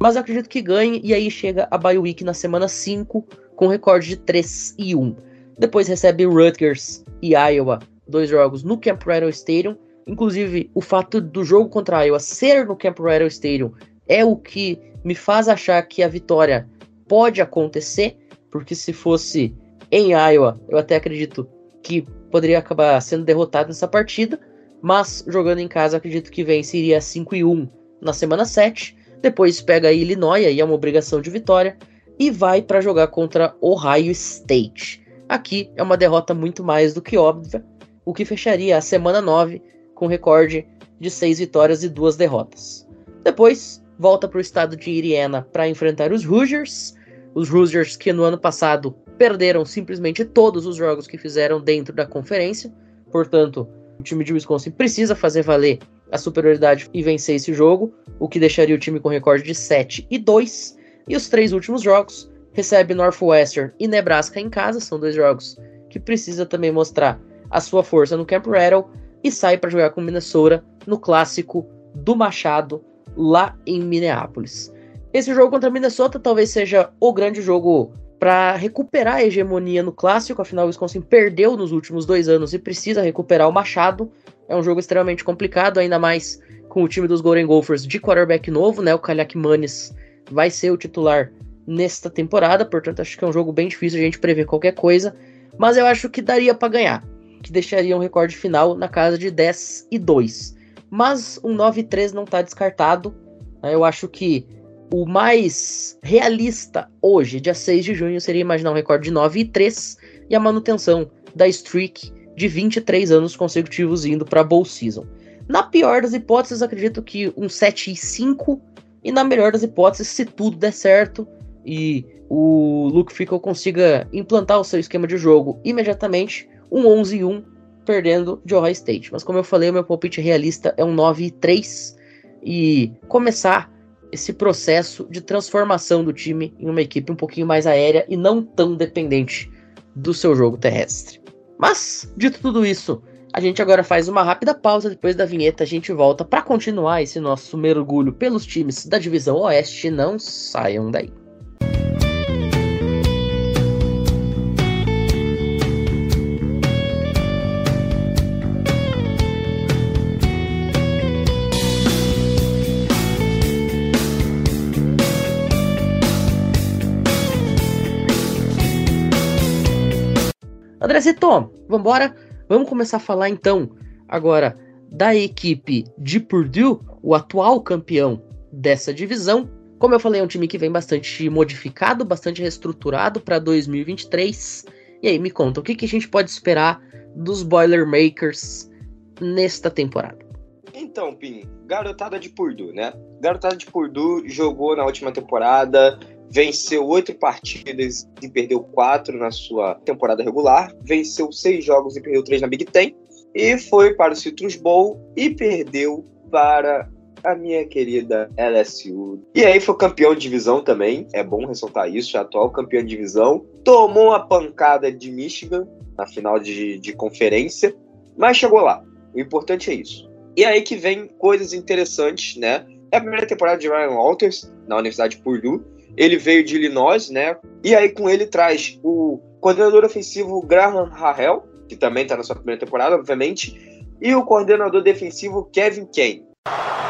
Mas acredito que ganhe e aí chega a bye week na semana 5 com recorde de 3 e 1. Depois recebe Rutgers e Iowa, dois jogos no Camp Rattle Stadium. Inclusive, o fato do jogo contra a Iowa ser no Camp Rattle Stadium é o que me faz achar que a vitória pode acontecer, porque se fosse em Iowa, eu até acredito que poderia acabar sendo derrotado nessa partida, mas jogando em casa, acredito que venceria 5 e 1 na semana 7. Depois pega Illinois, aí é uma obrigação de vitória, e vai para jogar contra Ohio State. Aqui é uma derrota muito mais do que óbvia, o que fecharia a semana 9 com recorde de 6 vitórias e 2 derrotas. Depois, volta para o estado de Indiana para enfrentar os Hoosiers, os Hoosiers que no ano passado perderam simplesmente todos os jogos que fizeram dentro da conferência, portanto, o time de Wisconsin precisa fazer valer a superioridade e vencer esse jogo, o que deixaria o time com recorde de 7 e 2. E os três últimos jogos recebe Northwestern e Nebraska em casa, são dois jogos que precisa também mostrar a sua força no Camp Rattle e sai para jogar com Minnesota no clássico do Machado lá em Minneapolis. Esse jogo contra Minnesota talvez seja o grande jogo para recuperar a hegemonia no clássico, afinal o Wisconsin perdeu nos últimos dois anos e precisa recuperar o Machado. É um jogo extremamente complicado, ainda mais com o time dos Golden Gophers de quarterback novo, né? O Kalyak Manis vai ser o titular nesta temporada, portanto acho que é um jogo bem difícil a gente prever qualquer coisa, mas eu acho que daria para ganhar, que deixaria um recorde final na casa de 10 e 2. Mas um 9 e 3 não está descartado. Né? Eu acho que o mais realista hoje, dia 6 de junho, seria imaginar um recorde de 9 e 3 e a manutenção da streak de 23 anos consecutivos indo para Bowl Season. Na pior das hipóteses, acredito que um 7 e 5 e na melhor das hipóteses, se tudo der certo, e o Luke Fickle consiga implantar o seu esquema de jogo imediatamente, um 11 e 1 perdendo de Ohio State. Mas como eu falei, meu palpite realista é um 9 e 3 e começar esse processo de transformação do time em uma equipe um pouquinho mais aérea e não tão dependente do seu jogo terrestre. Mas, dito tudo isso, a gente agora faz uma rápida pausa depois da vinheta, a gente volta para continuar esse nosso mergulho pelos times da divisão Oeste, não saiam daí. Andrezito, vambora? Vamos começar a falar então agora da equipe de Purdue, o atual campeão dessa divisão. Como eu falei, é um time que vem bastante modificado, bastante reestruturado para 2023. E aí, me conta, o que, que a gente pode esperar dos Boilermakers nesta temporada? Então, Pim, garotada de Purdue, né? Garotada de Purdue jogou na última temporada, venceu oito partidas e perdeu quatro na sua temporada regular, venceu seis jogos e perdeu três na Big Ten, e foi para o Citrus Bowl e perdeu para a minha querida LSU. E aí foi campeão de divisão também, é bom ressaltar isso, é atual campeão de divisão. Tomou uma pancada de Michigan na final de, de conferência, mas chegou lá. O importante é isso. E aí que vem coisas interessantes, né? É a primeira temporada de Ryan Walters, na Universidade de Purdue. Ele veio de Illinois, né? E aí com ele traz o coordenador ofensivo Graham Rahel, que também está na sua primeira temporada, obviamente, e o coordenador defensivo Kevin Kane.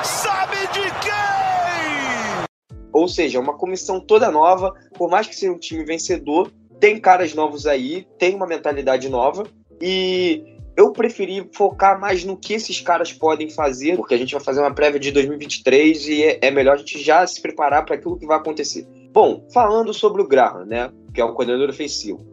Sabe de quem? Ou seja, uma comissão toda nova, por mais que seja um time vencedor, tem caras novos aí, tem uma mentalidade nova e eu preferi focar mais no que esses caras podem fazer, porque a gente vai fazer uma prévia de 2023 e é, é melhor a gente já se preparar para aquilo que vai acontecer. Bom, falando sobre o Graham, né, que é o coordenador ofensivo.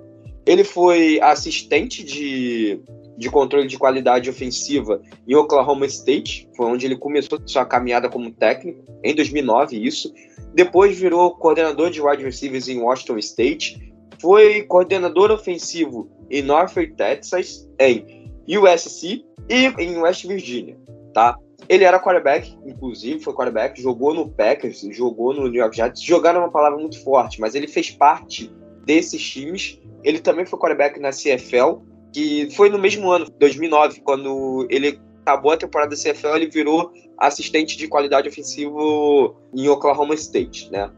Ele foi assistente de, de controle de qualidade ofensiva em Oklahoma State, foi onde ele começou sua caminhada como técnico, em 2009, isso. Depois virou coordenador de wide receivers em Washington State, foi coordenador ofensivo em Norfolk, Texas, em USC e em West Virginia, tá? Ele era quarterback, inclusive, foi quarterback, jogou no Packers, jogou no New York Giants. Jogar é uma palavra muito forte, mas ele fez parte desses times. Ele também foi quarterback na CFL, que foi no mesmo ano, 2009, quando ele acabou a temporada da CFL, ele virou assistente de qualidade ofensivo em Oklahoma State, né?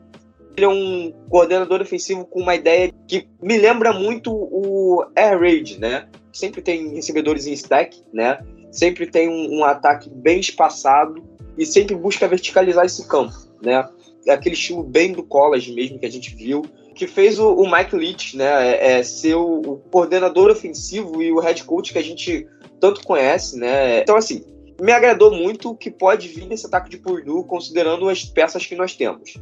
Ele é um coordenador ofensivo com uma ideia que me lembra muito o Air Raid, né? Sempre tem recebedores em stack, né? Sempre tem um, um ataque bem espaçado e sempre busca verticalizar esse campo, né? É aquele estilo bem do college mesmo que a gente viu, que fez o, o Mike Leach, né? É, é ser o, o, coordenador ofensivo e o head coach que a gente tanto conhece, né? Então, assim, me agradou muito o que pode vir desse ataque de Purdue, considerando as peças que nós temos.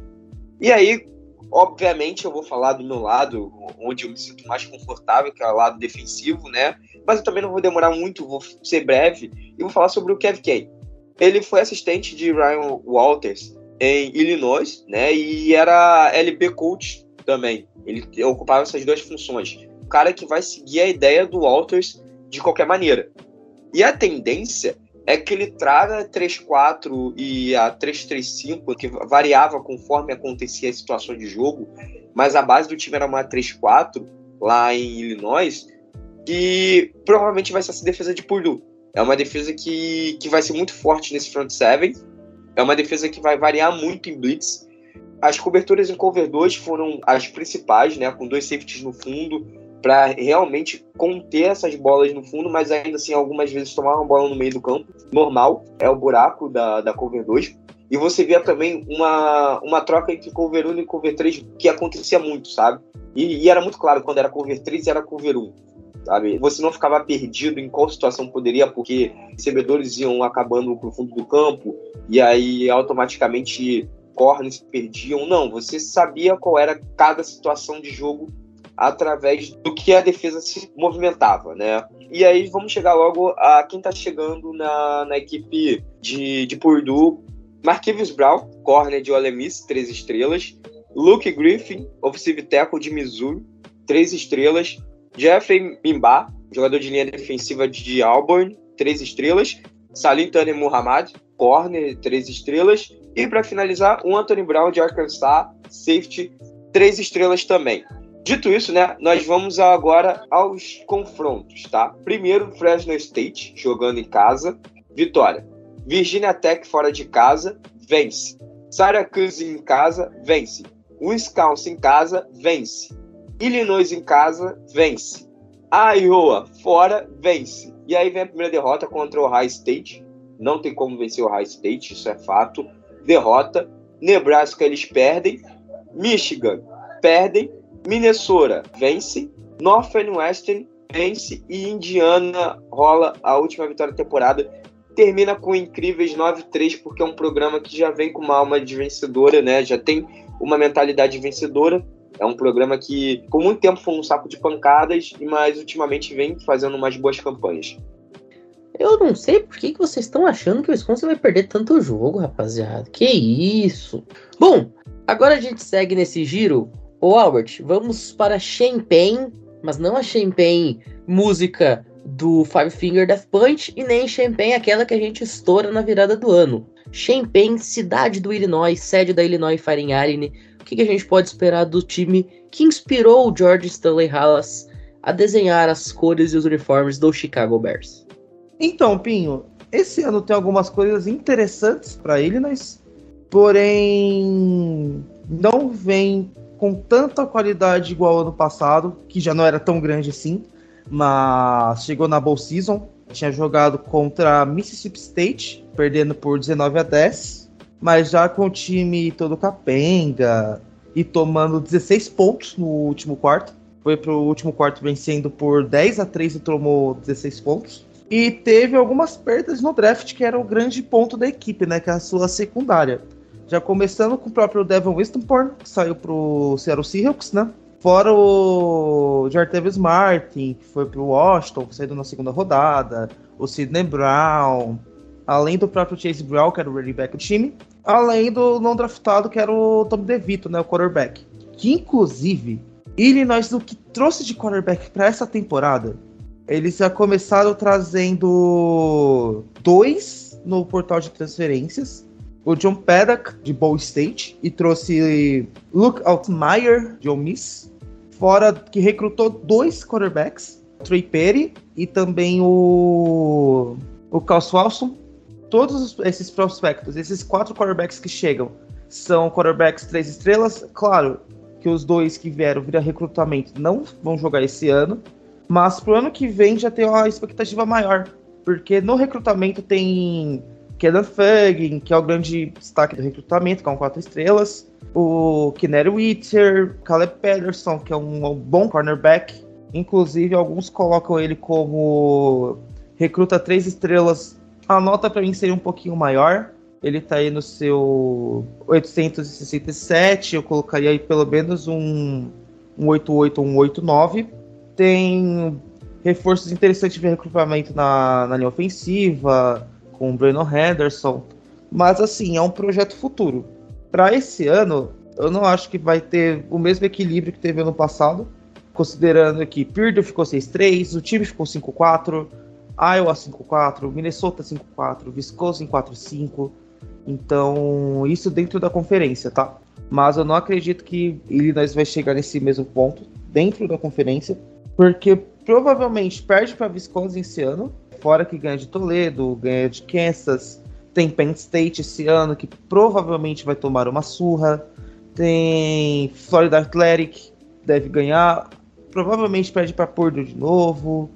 E aí, obviamente, eu vou falar do meu lado, onde eu me sinto mais confortável, que é o lado defensivo, né? Mas eu também não vou demorar muito, vou ser breve e vou falar sobre o Kev Kane. Ele foi assistente de Ryan Walters em Illinois, né? E era LB coach também. Ele ocupava essas duas funções. O cara que vai seguir a ideia do Walters de qualquer maneira. E a tendência é que ele traga 3-4 e a 3-3-5, que variava conforme acontecia a situação de jogo, mas a base do time era uma 3-4 lá em Illinois, que provavelmente vai ser essa defesa de Purdue. É uma defesa que, que vai ser muito forte nesse front seven, é uma defesa que vai variar muito em blitz. As coberturas em cover 2 foram as principais, né, com dois safeties no fundo, para realmente conter essas bolas no fundo, mas ainda assim, algumas vezes tomar uma bola no meio do campo, normal, é o buraco da, da cover 2. E você via também uma, uma troca entre cover 1 e cover 3 que acontecia muito, sabe? E, e era muito claro quando era cover 3 e era cover 1. Sabe? Você não ficava perdido em qual situação poderia, porque recebedores iam acabando pro fundo do campo e aí automaticamente corners perdiam. Não, você sabia qual era cada situação de jogo através do que a defesa se movimentava, né? E aí vamos chegar logo a quem está chegando na, na equipe de, de Purdue. Marquinhos Brown, corner de Ole Miss, três estrelas. Luke Griffin, offensive tackle de Missouri, três estrelas. Jeffrey Mimba, jogador de linha defensiva de Auburn, três estrelas. Salim Tane Muhammad, corner, três estrelas. E para finalizar, o Anthony Brown de Arkansas, safety, três estrelas também. Dito isso, né, nós vamos agora aos confrontos, tá? Primeiro, Fresno State, jogando em casa, vitória. Virginia Tech fora de casa, vence. Syracuse em casa, vence. Wisconsin em casa, vence. Illinois em casa, vence. Iowa fora, vence. E aí vem a primeira derrota contra o Ohio State. Não tem como vencer o Ohio State, isso é fato. Derrota. Nebraska eles perdem. Michigan perdem. Minnesota vence, Northwestern vence e Indiana rola a última vitória da temporada. Termina com incríveis 9-3, porque é um programa que já vem com uma alma de vencedora, né? Já tem uma mentalidade vencedora. É um programa que, por muito tempo, foi um saco de pancadas, mas ultimamente vem fazendo umas boas campanhas. Eu não sei por que, que vocês estão achando que o Wisconsin vai perder tanto jogo, rapaziada. Que isso? Bom, agora a gente segue nesse giro Ô Albert, vamos para Champagne, mas não a Champagne música do Five Finger Death Punch e nem Champagne aquela que a gente estoura na virada do ano. Champagne, cidade do Illinois, sede da Illinois Fighting Arena. O que, que a gente pode esperar do time que inspirou o George Stanley Hallas a desenhar as cores e os uniformes do Chicago Bears? Então, Pinho, Esse ano tem algumas coisas interessantes para Illinois, porém não vem com tanta qualidade igual ano passado, que já não era tão grande assim, mas chegou na Bowl Season, tinha jogado contra Mississippi State, perdendo por 19 a 10, mas já com o time todo capenga e tomando 16 pontos no último quarto. Foi pro último quarto vencendo por 10 a 3 e tomou 16 pontos. E teve algumas perdas no draft, que era o grande ponto da equipe, né? Que é a sua secundária. Já começando com o próprio Devon Winstonporn, que saiu pro Seattle Seahawks, né? Fora o Jartavis Martin, que foi pro Washington, saiu na segunda rodada. O Sidney Brown. Além do próprio Chase Brown, que era o running back do time. Além do não draftado, que era o Tom DeVito, né? O quarterback. Que, inclusive, Illinois, o que trouxe de quarterback para essa temporada, eles já começaram trazendo dois no portal de transferências o John Paddock, de Ball State, e trouxe Luke Altmaier, de Ole Miss, fora que recrutou dois quarterbacks, Trey Perry e também o, o Carl Swalson. Todos esses prospectos, esses quatro quarterbacks que chegam, são quarterbacks três estrelas. Claro que os dois que vieram via recrutamento não vão jogar esse ano, mas pro ano que vem já tem uma expectativa maior, porque no recrutamento tem Kedan Fugin, que é o grande destaque do recrutamento, com quatro estrelas. O Kennedy Witter, Caleb Pederson, que é um bom cornerback. Inclusive, alguns colocam ele como recruta três estrelas. A nota para mim seria um pouquinho maior. Ele está aí no seu 867. Eu colocaria aí pelo menos um, um 88 ou um 89. Tem reforços interessantes de recrutamento na, na linha ofensiva com o Breno Henderson. Mas assim, é um projeto futuro. Para esse ano, eu não acho que vai ter o mesmo equilíbrio que teve ano passado, considerando que Purdue ficou 6-3, o time ficou 5-4, Iowa 5-4, Minnesota 5-4, Wisconsin 4-5. Então, isso dentro da conferência, tá? Mas eu não acredito que Illinois vai chegar nesse mesmo ponto dentro da conferência, porque provavelmente perde para Wisconsin esse ano Fora que ganha de Toledo, ganha de Kansas, tem Penn State esse ano, que provavelmente vai tomar uma surra. Tem Florida Athletic, deve ganhar. Provavelmente perde para Purdue de novo.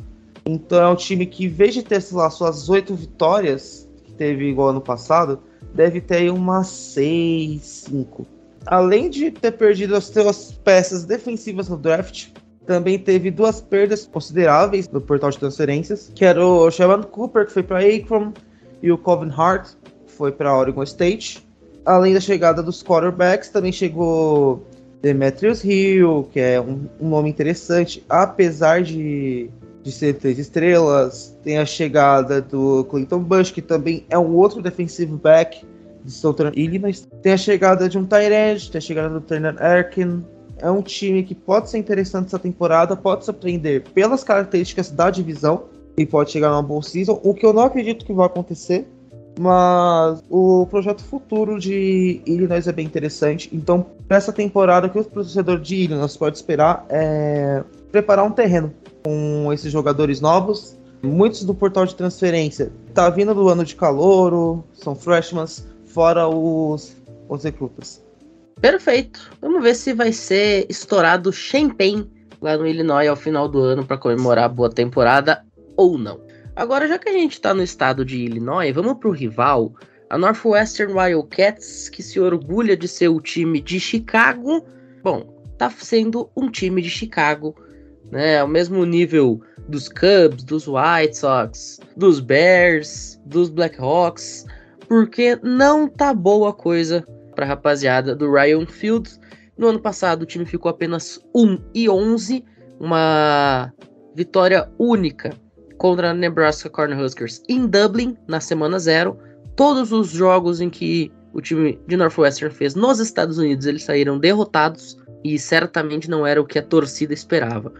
Então é um time que, em vez de ter lá, suas oito vitórias, que teve igual ano passado, deve ter umas seis, cinco. Além de ter perdido as suas peças defensivas no draft, também teve duas perdas consideráveis no portal de transferências, que era o Sherman Cooper, que foi para Akron, e o Coven Hart, que foi para Oregon State. Além da chegada dos quarterbacks, também chegou Demetrius Hill, que é um, um nome interessante, apesar de, de ser três estrelas. Tem a chegada do Clinton Bush, que também é um outro defensive back de Southern Illinois. Tem a chegada de um Tyrant, tem a chegada do Turner Erkin, é um time que pode ser interessante essa temporada, pode surpreender pelas características da divisão e pode chegar numa boa season, o que eu não acredito que vai acontecer. Mas o projeto futuro de Illinois é bem interessante. Então, para essa temporada, o que o torcedor de Illinois pode esperar é preparar um terreno com esses jogadores novos. Muitos do portal de transferência tá vindo do ano de calouro, são freshmen, fora os, os recrutas. Perfeito. Vamos ver se vai ser estourado Champagne lá no Illinois ao final do ano para comemorar a boa temporada ou não. Agora, já que a gente está no estado de Illinois, vamos para o rival, a Northwestern Wildcats, que se orgulha de ser o time de Chicago. Bom, tá sendo um time de Chicago, né? Ao mesmo nível dos Cubs, dos White Sox, dos Bears, dos Blackhawks, porque não tá boa coisa para a rapaziada do Ryan Field. No ano passado, o time ficou apenas 1 e 11, uma vitória única contra a Nebraska Cornhuskers em Dublin na semana zero. Todos os jogos em que o time de Northwestern fez nos Estados Unidos, eles saíram derrotados e certamente não era o que a torcida esperava.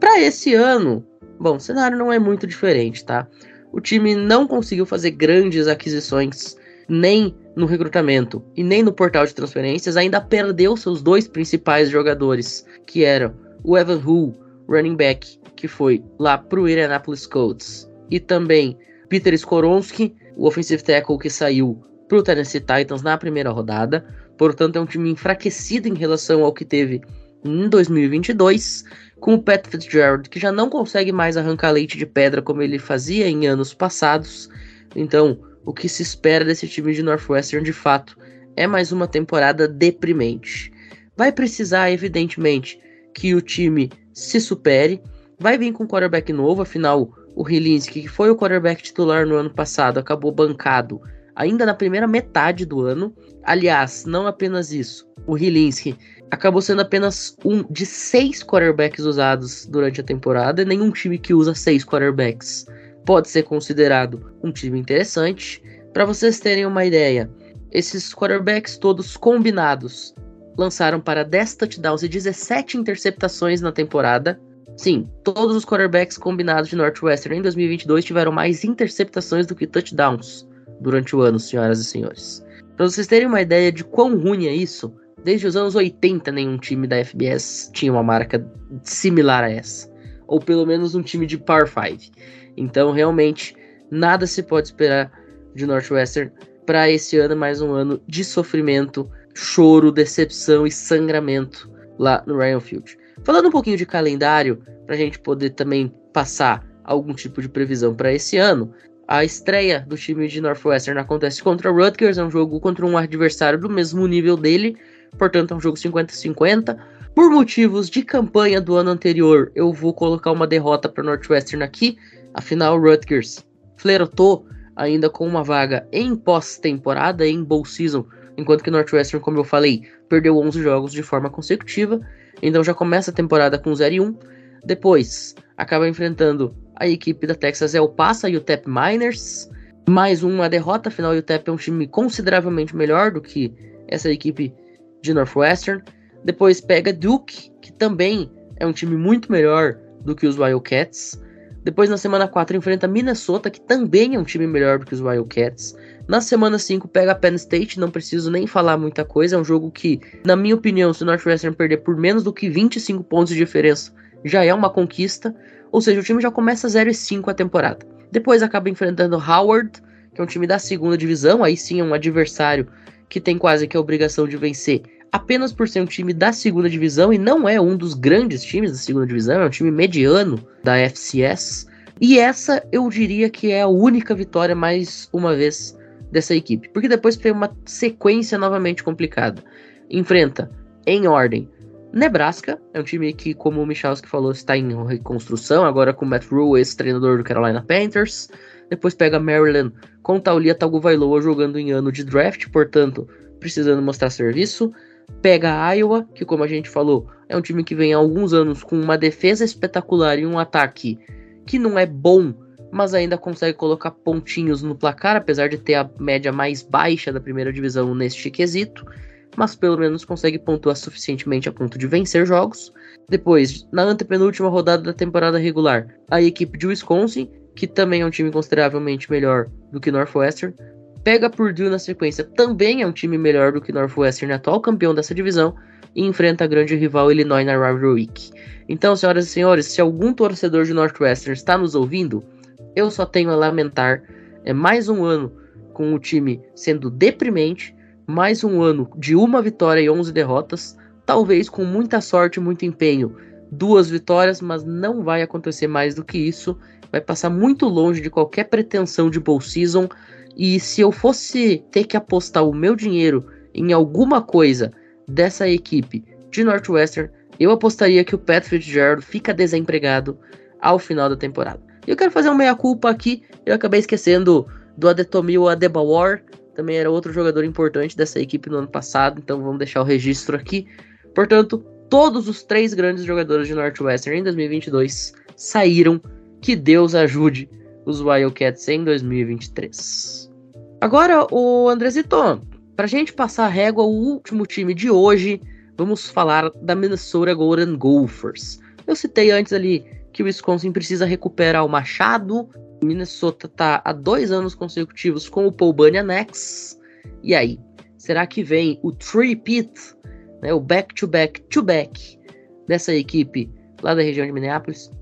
Para esse ano, bom, o cenário não é muito diferente, tá? O time não conseguiu fazer grandes aquisições nem no recrutamento e nem no portal de transferências, ainda perdeu seus dois principais jogadores, que eram o Evan Hull, running back, que foi lá pro Indianapolis Colts, e também Peter Skoronski, o offensive tackle que saiu para o Tennessee Titans na primeira rodada. Portanto, é um time enfraquecido em relação ao que teve em 2022, com o Pat Fitzgerald, que já não consegue mais arrancar leite de pedra como ele fazia em anos passados. Então, o que se espera desse time de Northwestern de fato é mais uma temporada deprimente. Vai precisar, evidentemente, que o time se supere. Vai vir com um quarterback novo, afinal, o Hilinski, que foi o quarterback titular no ano passado, acabou bancado ainda na primeira metade do ano. Aliás, não apenas isso, o Hilinski acabou sendo apenas um de seis quarterbacks usados durante a temporada, e nenhum time que usa seis quarterbacks pode ser considerado um time interessante. Para vocês terem uma ideia, esses quarterbacks todos combinados lançaram para 10 touchdowns e 17 interceptações na temporada. Sim, todos os quarterbacks combinados de Northwestern em 2022 tiveram mais interceptações do que touchdowns durante o ano, senhoras e senhores. Para vocês terem uma ideia de quão ruim é isso, desde os anos 80 nenhum time da FBS tinha uma marca similar a essa. Ou pelo menos um time de Power 5. Então, realmente, nada se pode esperar de Northwestern para esse ano, mais um ano de sofrimento, choro, decepção e sangramento lá no Ryan Field. Falando um pouquinho de calendário, para a gente poder também passar algum tipo de previsão para esse ano, a estreia do time de Northwestern acontece contra o Rutgers, é um jogo contra um adversário do mesmo nível dele, portanto é um jogo 50-50. Por motivos de campanha do ano anterior, eu vou colocar uma derrota para Northwestern aqui, afinal Rutgers flertou ainda com uma vaga em pós-temporada, em bowl season, enquanto que Northwestern, como eu falei, perdeu 11 jogos de forma consecutiva, então já começa a temporada com 0 e 1. Depois, acaba enfrentando a equipe da Texas El Paso e o Tep Miners. Mais uma derrota, afinal o UTEP é um time consideravelmente melhor do que essa equipe de Northwestern. Depois pega Duke, que também é um time muito melhor do que os Wildcats. Depois na semana 4 enfrenta Minnesota, que também é um time melhor do que os Wildcats. Na semana 5 pega Penn State, não preciso nem falar muita coisa, é um jogo que, na minha opinião, se o Northwestern perder por menos do que 25 pontos de diferença, já é uma conquista. Ou seja, o time já começa 0 e 5 a temporada. Depois acaba enfrentando Howard, que é um time da segunda divisão, aí sim é um adversário que tem quase que a obrigação de vencer apenas por ser um time da segunda divisão e não é um dos grandes times da segunda divisão, é um time mediano da FCS. E essa eu diria que é a única vitória mais uma vez dessa equipe, porque depois tem uma sequência novamente complicada. Enfrenta em ordem Nebraska é um time que, como o Michalski falou, está em reconstrução, agora com Matt Rule, ex-treinador do Carolina Panthers. Depois pega Maryland com Taulia Tagovailoa jogando em ano de draft, portanto, precisando mostrar serviço. Pega Iowa, que como a gente falou, é um time que vem há alguns anos com uma defesa espetacular e um ataque que não é bom, mas ainda consegue colocar pontinhos no placar, apesar de ter a média mais baixa da primeira divisão neste quesito mas pelo menos consegue pontuar suficientemente a ponto de vencer jogos. Depois, na antepenúltima rodada da temporada regular, a equipe de Wisconsin, que também é um time consideravelmente melhor do que Northwestern, pega Purdue na sequência, também é um time melhor do que Northwestern, atual campeão dessa divisão, e enfrenta a grande rival Illinois na Rivalry Week. Então, senhoras e senhores, se algum torcedor de Northwestern está nos ouvindo, eu só tenho a lamentar. É mais um ano com o time sendo deprimente, mais um ano de uma vitória e 11 derrotas, talvez com muita sorte e muito empenho. Duas vitórias, mas não vai acontecer mais do que isso. Vai passar muito longe de qualquer pretensão de bowl season. E se eu fosse ter que apostar o meu dinheiro em alguma coisa dessa equipe de Northwestern, eu apostaria que o Pat Fitzgerald fica desempregado ao final da temporada. E eu quero fazer uma meia-culpa aqui, eu acabei esquecendo do Adetomil Adebawar, também era outro jogador importante dessa equipe no ano passado, então vamos deixar o registro aqui. Portanto, todos os três grandes jogadores de Northwestern em 2022 saíram. Que Deus ajude os Wildcats em 2023. Agora, o Andrezito, para a gente passar a régua, o último time de hoje, vamos falar da Minnesota Golden Gophers. Eu citei antes ali que o Wisconsin precisa recuperar o Machado, Minnesota tá há dois anos consecutivos com o Paul X. E aí, será que vem o three-peat, né, o back-to-back-to-back dessa equipe lá da região de Minneapolis?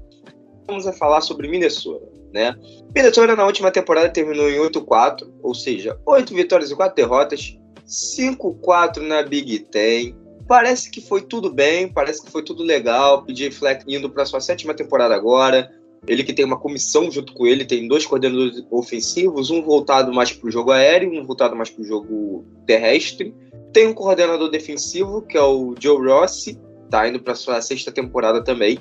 Vamos a falar sobre Minnesota. Né? Minnesota na última temporada terminou em 8-4, ou seja, 8 vitórias e 4 derrotas, 5-4 na Big Ten. Parece que foi tudo bem, parece que foi tudo legal. PJ Fleck indo para sua sétima temporada agora. Ele que tem uma comissão junto com ele, tem dois coordenadores ofensivos, um voltado mais para o jogo aéreo, um voltado mais para o jogo terrestre. Tem um coordenador defensivo, que é o Joe Rossi, tá indo para sua sexta temporada também.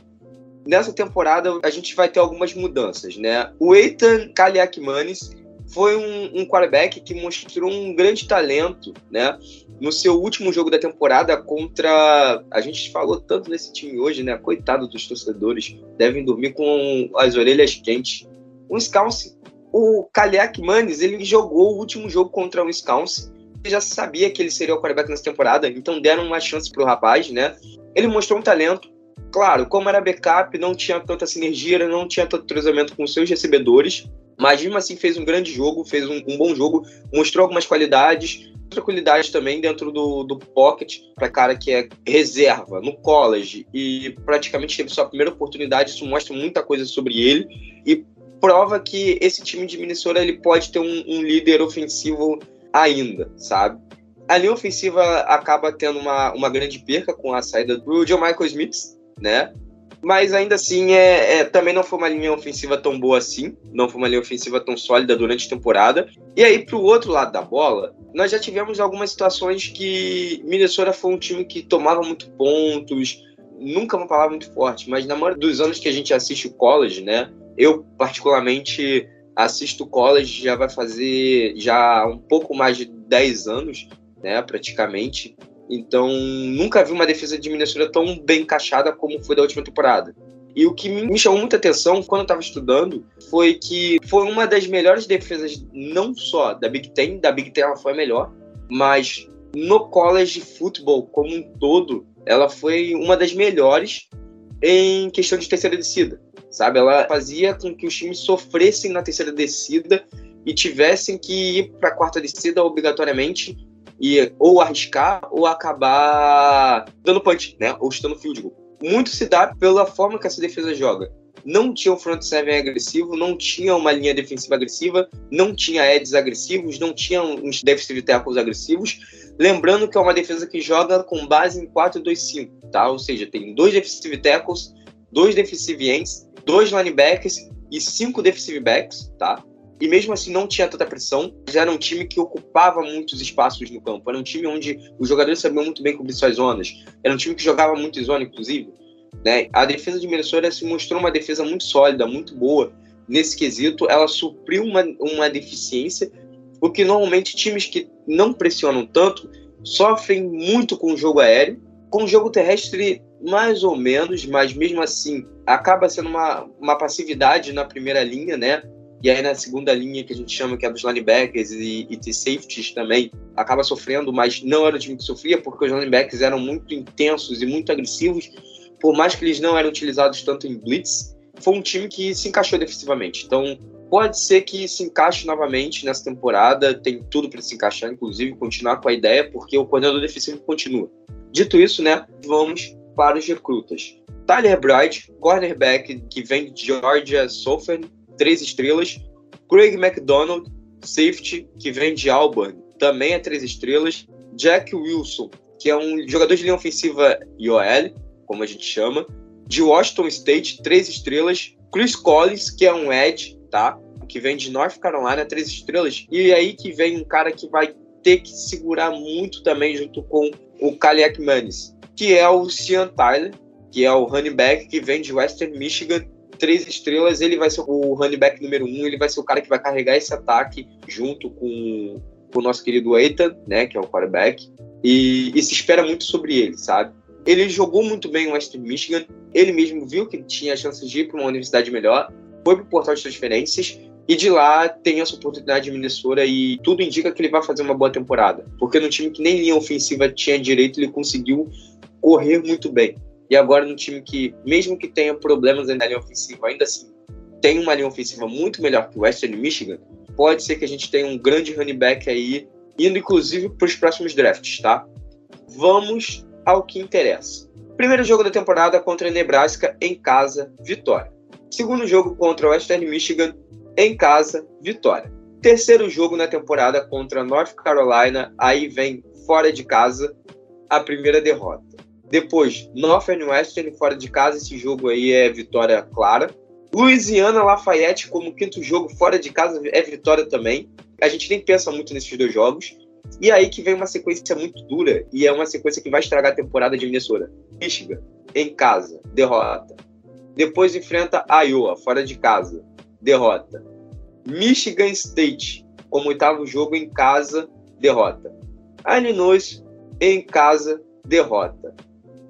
Nessa temporada a gente vai ter algumas mudanças, né? O Eitan Kaliakmanis foi um, um quarterback que mostrou um grande talento, né? No seu último jogo da temporada contra. A gente falou tanto nesse time hoje, né? Coitado dos torcedores, devem dormir com as orelhas quentes. O Wisconsin, o Kaliak Manes, ele jogou o último jogo contra o Wisconsin. Já sabia que ele seria o quarterback nessa temporada, então deram uma chance pro rapaz, né? Ele mostrou um talento. Claro, como era backup, não tinha tanta sinergia, não tinha tanto treinamento com seus recebedores, mas mesmo assim fez um grande jogo, fez um, um bom jogo, mostrou algumas qualidades, tranquilidade também dentro do, do pocket para cara que é reserva no college e praticamente teve sua primeira oportunidade. Isso mostra muita coisa sobre ele e prova que esse time de Minnesota ele pode ter um, um líder ofensivo ainda, sabe? A linha ofensiva acaba tendo uma, uma grande perca com a saída do John Michael Smith, né? mas ainda assim é, é, também não foi uma linha ofensiva tão boa assim, não foi uma linha ofensiva tão sólida durante a temporada. E aí, para o outro lado da bola, nós já tivemos algumas situações que Minnesota foi um time que tomava muito pontos, nunca uma palavra muito forte, mas na maioria dos anos que a gente assiste o college, né? Eu, particularmente, assisto o college já vai fazer já um pouco mais de 10 anos, né? Praticamente. Então, nunca vi uma defesa de Minnesota tão bem encaixada como foi da última temporada. E o que me chamou muita atenção quando eu estava estudando foi que foi uma das melhores defesas, não só da Big Ten, da Big Ten ela foi a melhor, mas no college football como um todo, ela foi uma das melhores em questão de terceira descida, sabe? Ela fazia com que os times sofressem na terceira descida e tivessem que ir para a quarta descida obrigatoriamente e ou arriscar ou acabar dando punch, né? Ou estando field goal. Muito se dá pela forma que essa defesa joga. Não tinha um front seven agressivo, não tinha uma linha defensiva agressiva, não tinha edges agressivos, não tinha uns defensive tackles agressivos. Lembrando que é uma defesa que joga com base em 4-2-5, tá? Ou seja, tem dois defensive tackles, dois defensive ends, dois linebackers e cinco defensive backs, tá? E mesmo assim não tinha tanta pressão. Já era um time que ocupava muitos espaços no campo. Era um time onde os jogadores sabiam muito bem cobrir suas zonas. Era um time que jogava muito em zona, inclusive. Né? A defesa de Minnesota se mostrou uma defesa muito sólida, muito boa. Nesse quesito, ela supriu uma, uma deficiência, porque normalmente times que não pressionam tanto sofrem muito com o jogo aéreo. Com o jogo terrestre, mais ou menos, mas mesmo assim acaba sendo uma, uma passividade na primeira linha, né? E aí na segunda linha, que a gente chama que é dos linebackers e, e de safeties também, acaba sofrendo, mas não era o time que sofria, porque os linebackers eram muito intensos e muito agressivos, por mais que eles não eram utilizados tanto em blitz, foi um time que se encaixou defensivamente. Então, pode ser que se encaixe novamente nessa temporada, tem tudo para se encaixar, inclusive continuar com a ideia, porque o coordenador defensivo continua. Dito isso, né, vamos para os recrutas. Tyler Bright, cornerback que vem de Georgia Southern, três estrelas. Craig McDonald, safety, que vem de Auburn, também é três estrelas. Jack Wilson, que é um jogador de linha ofensiva IOL, como a gente chama. De Washington State, três estrelas. Chris Collins, que é um edge, tá? Que vem de North Carolina, três estrelas. E aí que vem um cara que vai ter que segurar muito também junto com o Kaliak Manis, que é o Sean Tyler, que é o running back que vem de Western Michigan, três estrelas, ele vai ser o running back número um, ele vai ser o cara que vai carregar esse ataque junto com, com o nosso querido Eitan, né, que é o quarterback, e, e se espera muito sobre ele, sabe? Ele jogou muito bem o Western Michigan, ele mesmo viu que tinha chances de ir para uma universidade melhor, foi para o portal de transferências, e de lá tem essa oportunidade de Minnesota e tudo indica que ele vai fazer uma boa temporada. Porque no time que nem linha ofensiva tinha direito, ele conseguiu correr muito bem. E agora no time que, mesmo que tenha problemas na linha ofensiva, ainda assim tem uma linha ofensiva muito melhor que o Western Michigan, pode ser que a gente tenha um grande running back aí, indo inclusive para os próximos drafts, tá? Vamos ao que interessa. Primeiro jogo da temporada contra a Nebraska em casa, vitória. Segundo jogo contra o Western Michigan, em casa, vitória. Terceiro jogo na temporada contra North Carolina, aí vem fora de casa, a primeira derrota. Depois, Northern Western fora de casa, esse jogo aí é vitória clara. Louisiana Lafayette como quinto jogo fora de casa é vitória também. A gente nem pensa muito nesses dois jogos. E aí que vem uma sequência muito dura e é uma sequência que vai estragar a temporada de Minnesota. Michigan, em casa, derrota. Depois enfrenta Iowa, fora de casa, derrota. Michigan State, como oitavo jogo em casa, derrota. Illinois, em casa, derrota.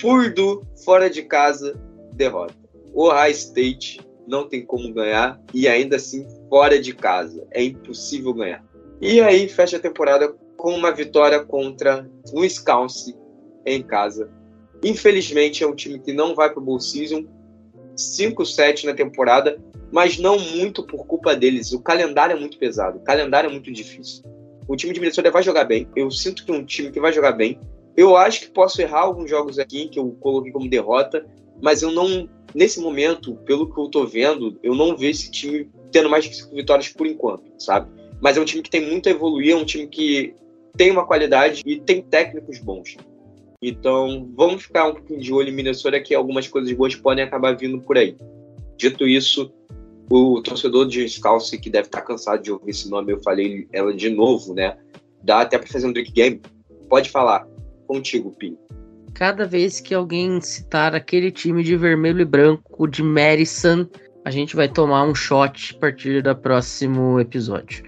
Purdue, fora de casa, derrota. Ohio State não tem como ganhar e ainda assim fora de casa. É impossível ganhar. E aí fecha a temporada com uma vitória contra o Wisconsin em casa. Infelizmente é um time que não vai para o Bowl Season. 5-7 na temporada, mas não muito por culpa deles. O calendário é muito pesado, o calendário é muito difícil. O time de Minnesota vai jogar bem. Eu sinto que é um time que vai jogar bem. Eu acho que posso errar alguns jogos aqui que eu coloquei como derrota, mas eu não, nesse momento, pelo que eu tô vendo, eu não vejo esse time tendo mais que cinco vitórias por enquanto, sabe? Mas é um time que tem muito a evoluir, é um time que tem uma qualidade e tem técnicos bons. Então, vamos ficar um pouquinho de olho em Minnesota, que algumas coisas boas podem acabar vindo por aí. Dito isso, o torcedor de Scalce, que deve estar cansado de ouvir esse nome, eu falei ela de novo, né? Dá até para fazer um drink game. Pode falar contigo, Pi. Cada vez que alguém citar aquele time de vermelho e branco de Madison, a gente vai tomar um shot a partir do próximo episódio.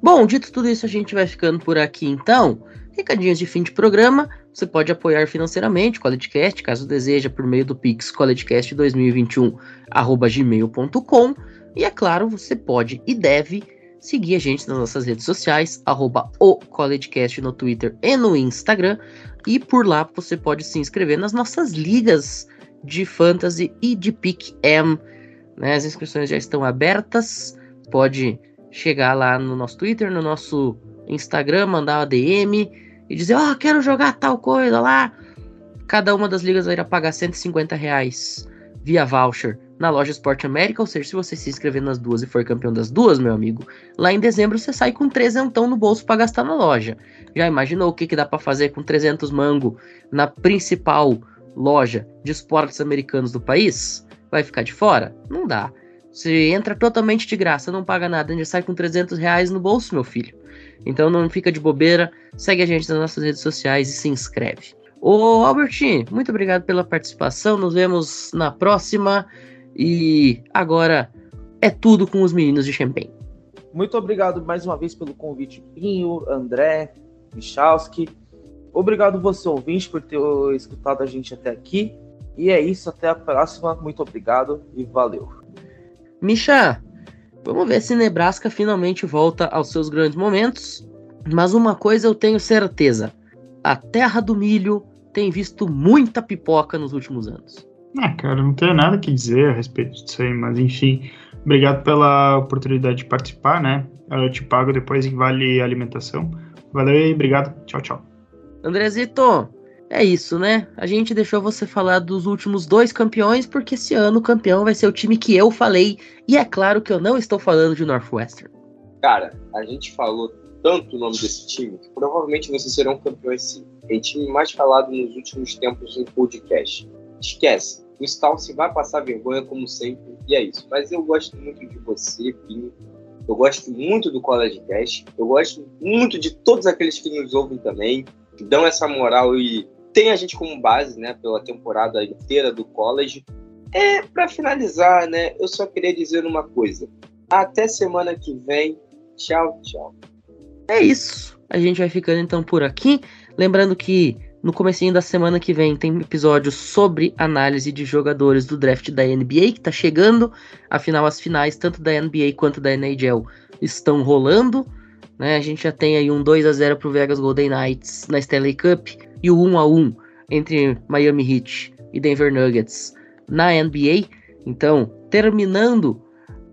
Bom, dito tudo isso, a gente vai ficando por aqui então. Recadinhos de fim de programa. Você pode apoiar financeiramente o CollegeCast, caso deseja, por meio do Pix collegecast2021@gmail.com. E é claro, você pode e deve seguir a gente nas nossas redes sociais, arroba o CollegeCast no Twitter e no Instagram. E por lá você pode se inscrever nas nossas ligas de Fantasy e de Pick M. Né? As inscrições já estão abertas. Pode chegar lá no nosso Twitter, no nosso Instagram, mandar uma DM e dizer: Ó, oh, quero jogar tal coisa lá. Cada uma das ligas vai pagar 150 reais via voucher na loja Esporte América, ou seja, se você se inscrever nas duas e for campeão das duas, meu amigo, lá em dezembro você sai com trezentão no bolso para gastar na loja. Já imaginou o que, que dá para fazer com 300 mango na principal loja de esportes americanos do país? Vai ficar de fora? Não dá. Você entra totalmente de graça, não paga nada, já sai com 300 reais no bolso, meu filho. Então não fica de bobeira, segue a gente nas nossas redes sociais e se inscreve. Ô Albert, muito obrigado pela participação, nos vemos na próxima. E agora é tudo com os meninos de Champagne. Muito obrigado mais uma vez pelo convite, Pinho, André, Michalski. Obrigado você, ouvinte, por ter escutado a gente até aqui. E é isso, até a próxima. Muito obrigado e valeu. Micha, vamos ver se Nebraska finalmente volta aos seus grandes momentos. Mas uma coisa eu tenho certeza: a terra do milho tem visto muita pipoca nos últimos anos. Ah, cara, não tenho nada que dizer a respeito disso aí, mas enfim, obrigado pela oportunidade de participar, né? Eu te pago depois em vale alimentação. Valeu e obrigado. Tchau, tchau. Andrezito, é isso, né? A gente deixou você falar dos últimos dois campeões, porque esse ano o campeão vai ser o time que eu falei. E é claro que eu não estou falando de Northwestern. Cara, a gente falou tanto o nome desse time que provavelmente vocês serão campeões sim. É o time mais falado nos últimos tempos em podcast. Esquece. O Stalce vai passar vergonha como sempre, e é isso. Mas eu gosto muito de você, Pinho. Eu gosto muito do College Cast. Eu gosto muito de todos aqueles que nos ouvem também, que dão essa moral e tem a gente como base, né, pela temporada inteira do college. É, para finalizar, né, eu só queria dizer uma coisa. Até semana que vem. Tchau, tchau. É isso. A gente vai ficando então por aqui. Lembrando que no comecinho da semana que vem tem episódio sobre análise de jogadores do draft da NBA que tá chegando. Afinal, as finais, tanto da NBA quanto da NHL, estão rolando. Né? A gente já tem aí um 2 a 0 pro Vegas Golden Knights na Stanley Cup e o 1 a 1 entre Miami Heat e Denver Nuggets na NBA. Então, terminando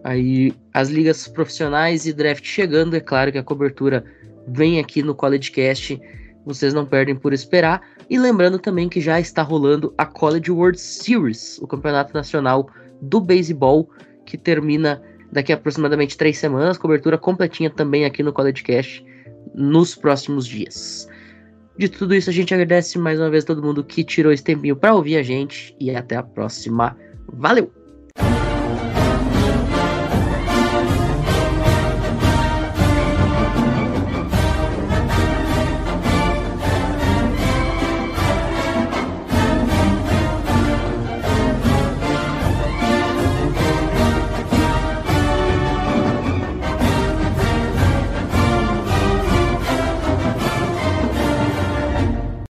aí as ligas profissionais e draft chegando, é claro que a cobertura vem aqui no College Cast vocês não perdem por esperar. E lembrando também que já está rolando a College World Series, o campeonato nacional do beisebol, que termina daqui a aproximadamente três semanas. Cobertura completinha também aqui no College Cast nos próximos dias. De tudo isso, a gente agradece mais uma vez todo mundo que tirou esse tempinho para ouvir a gente e até a próxima. Valeu!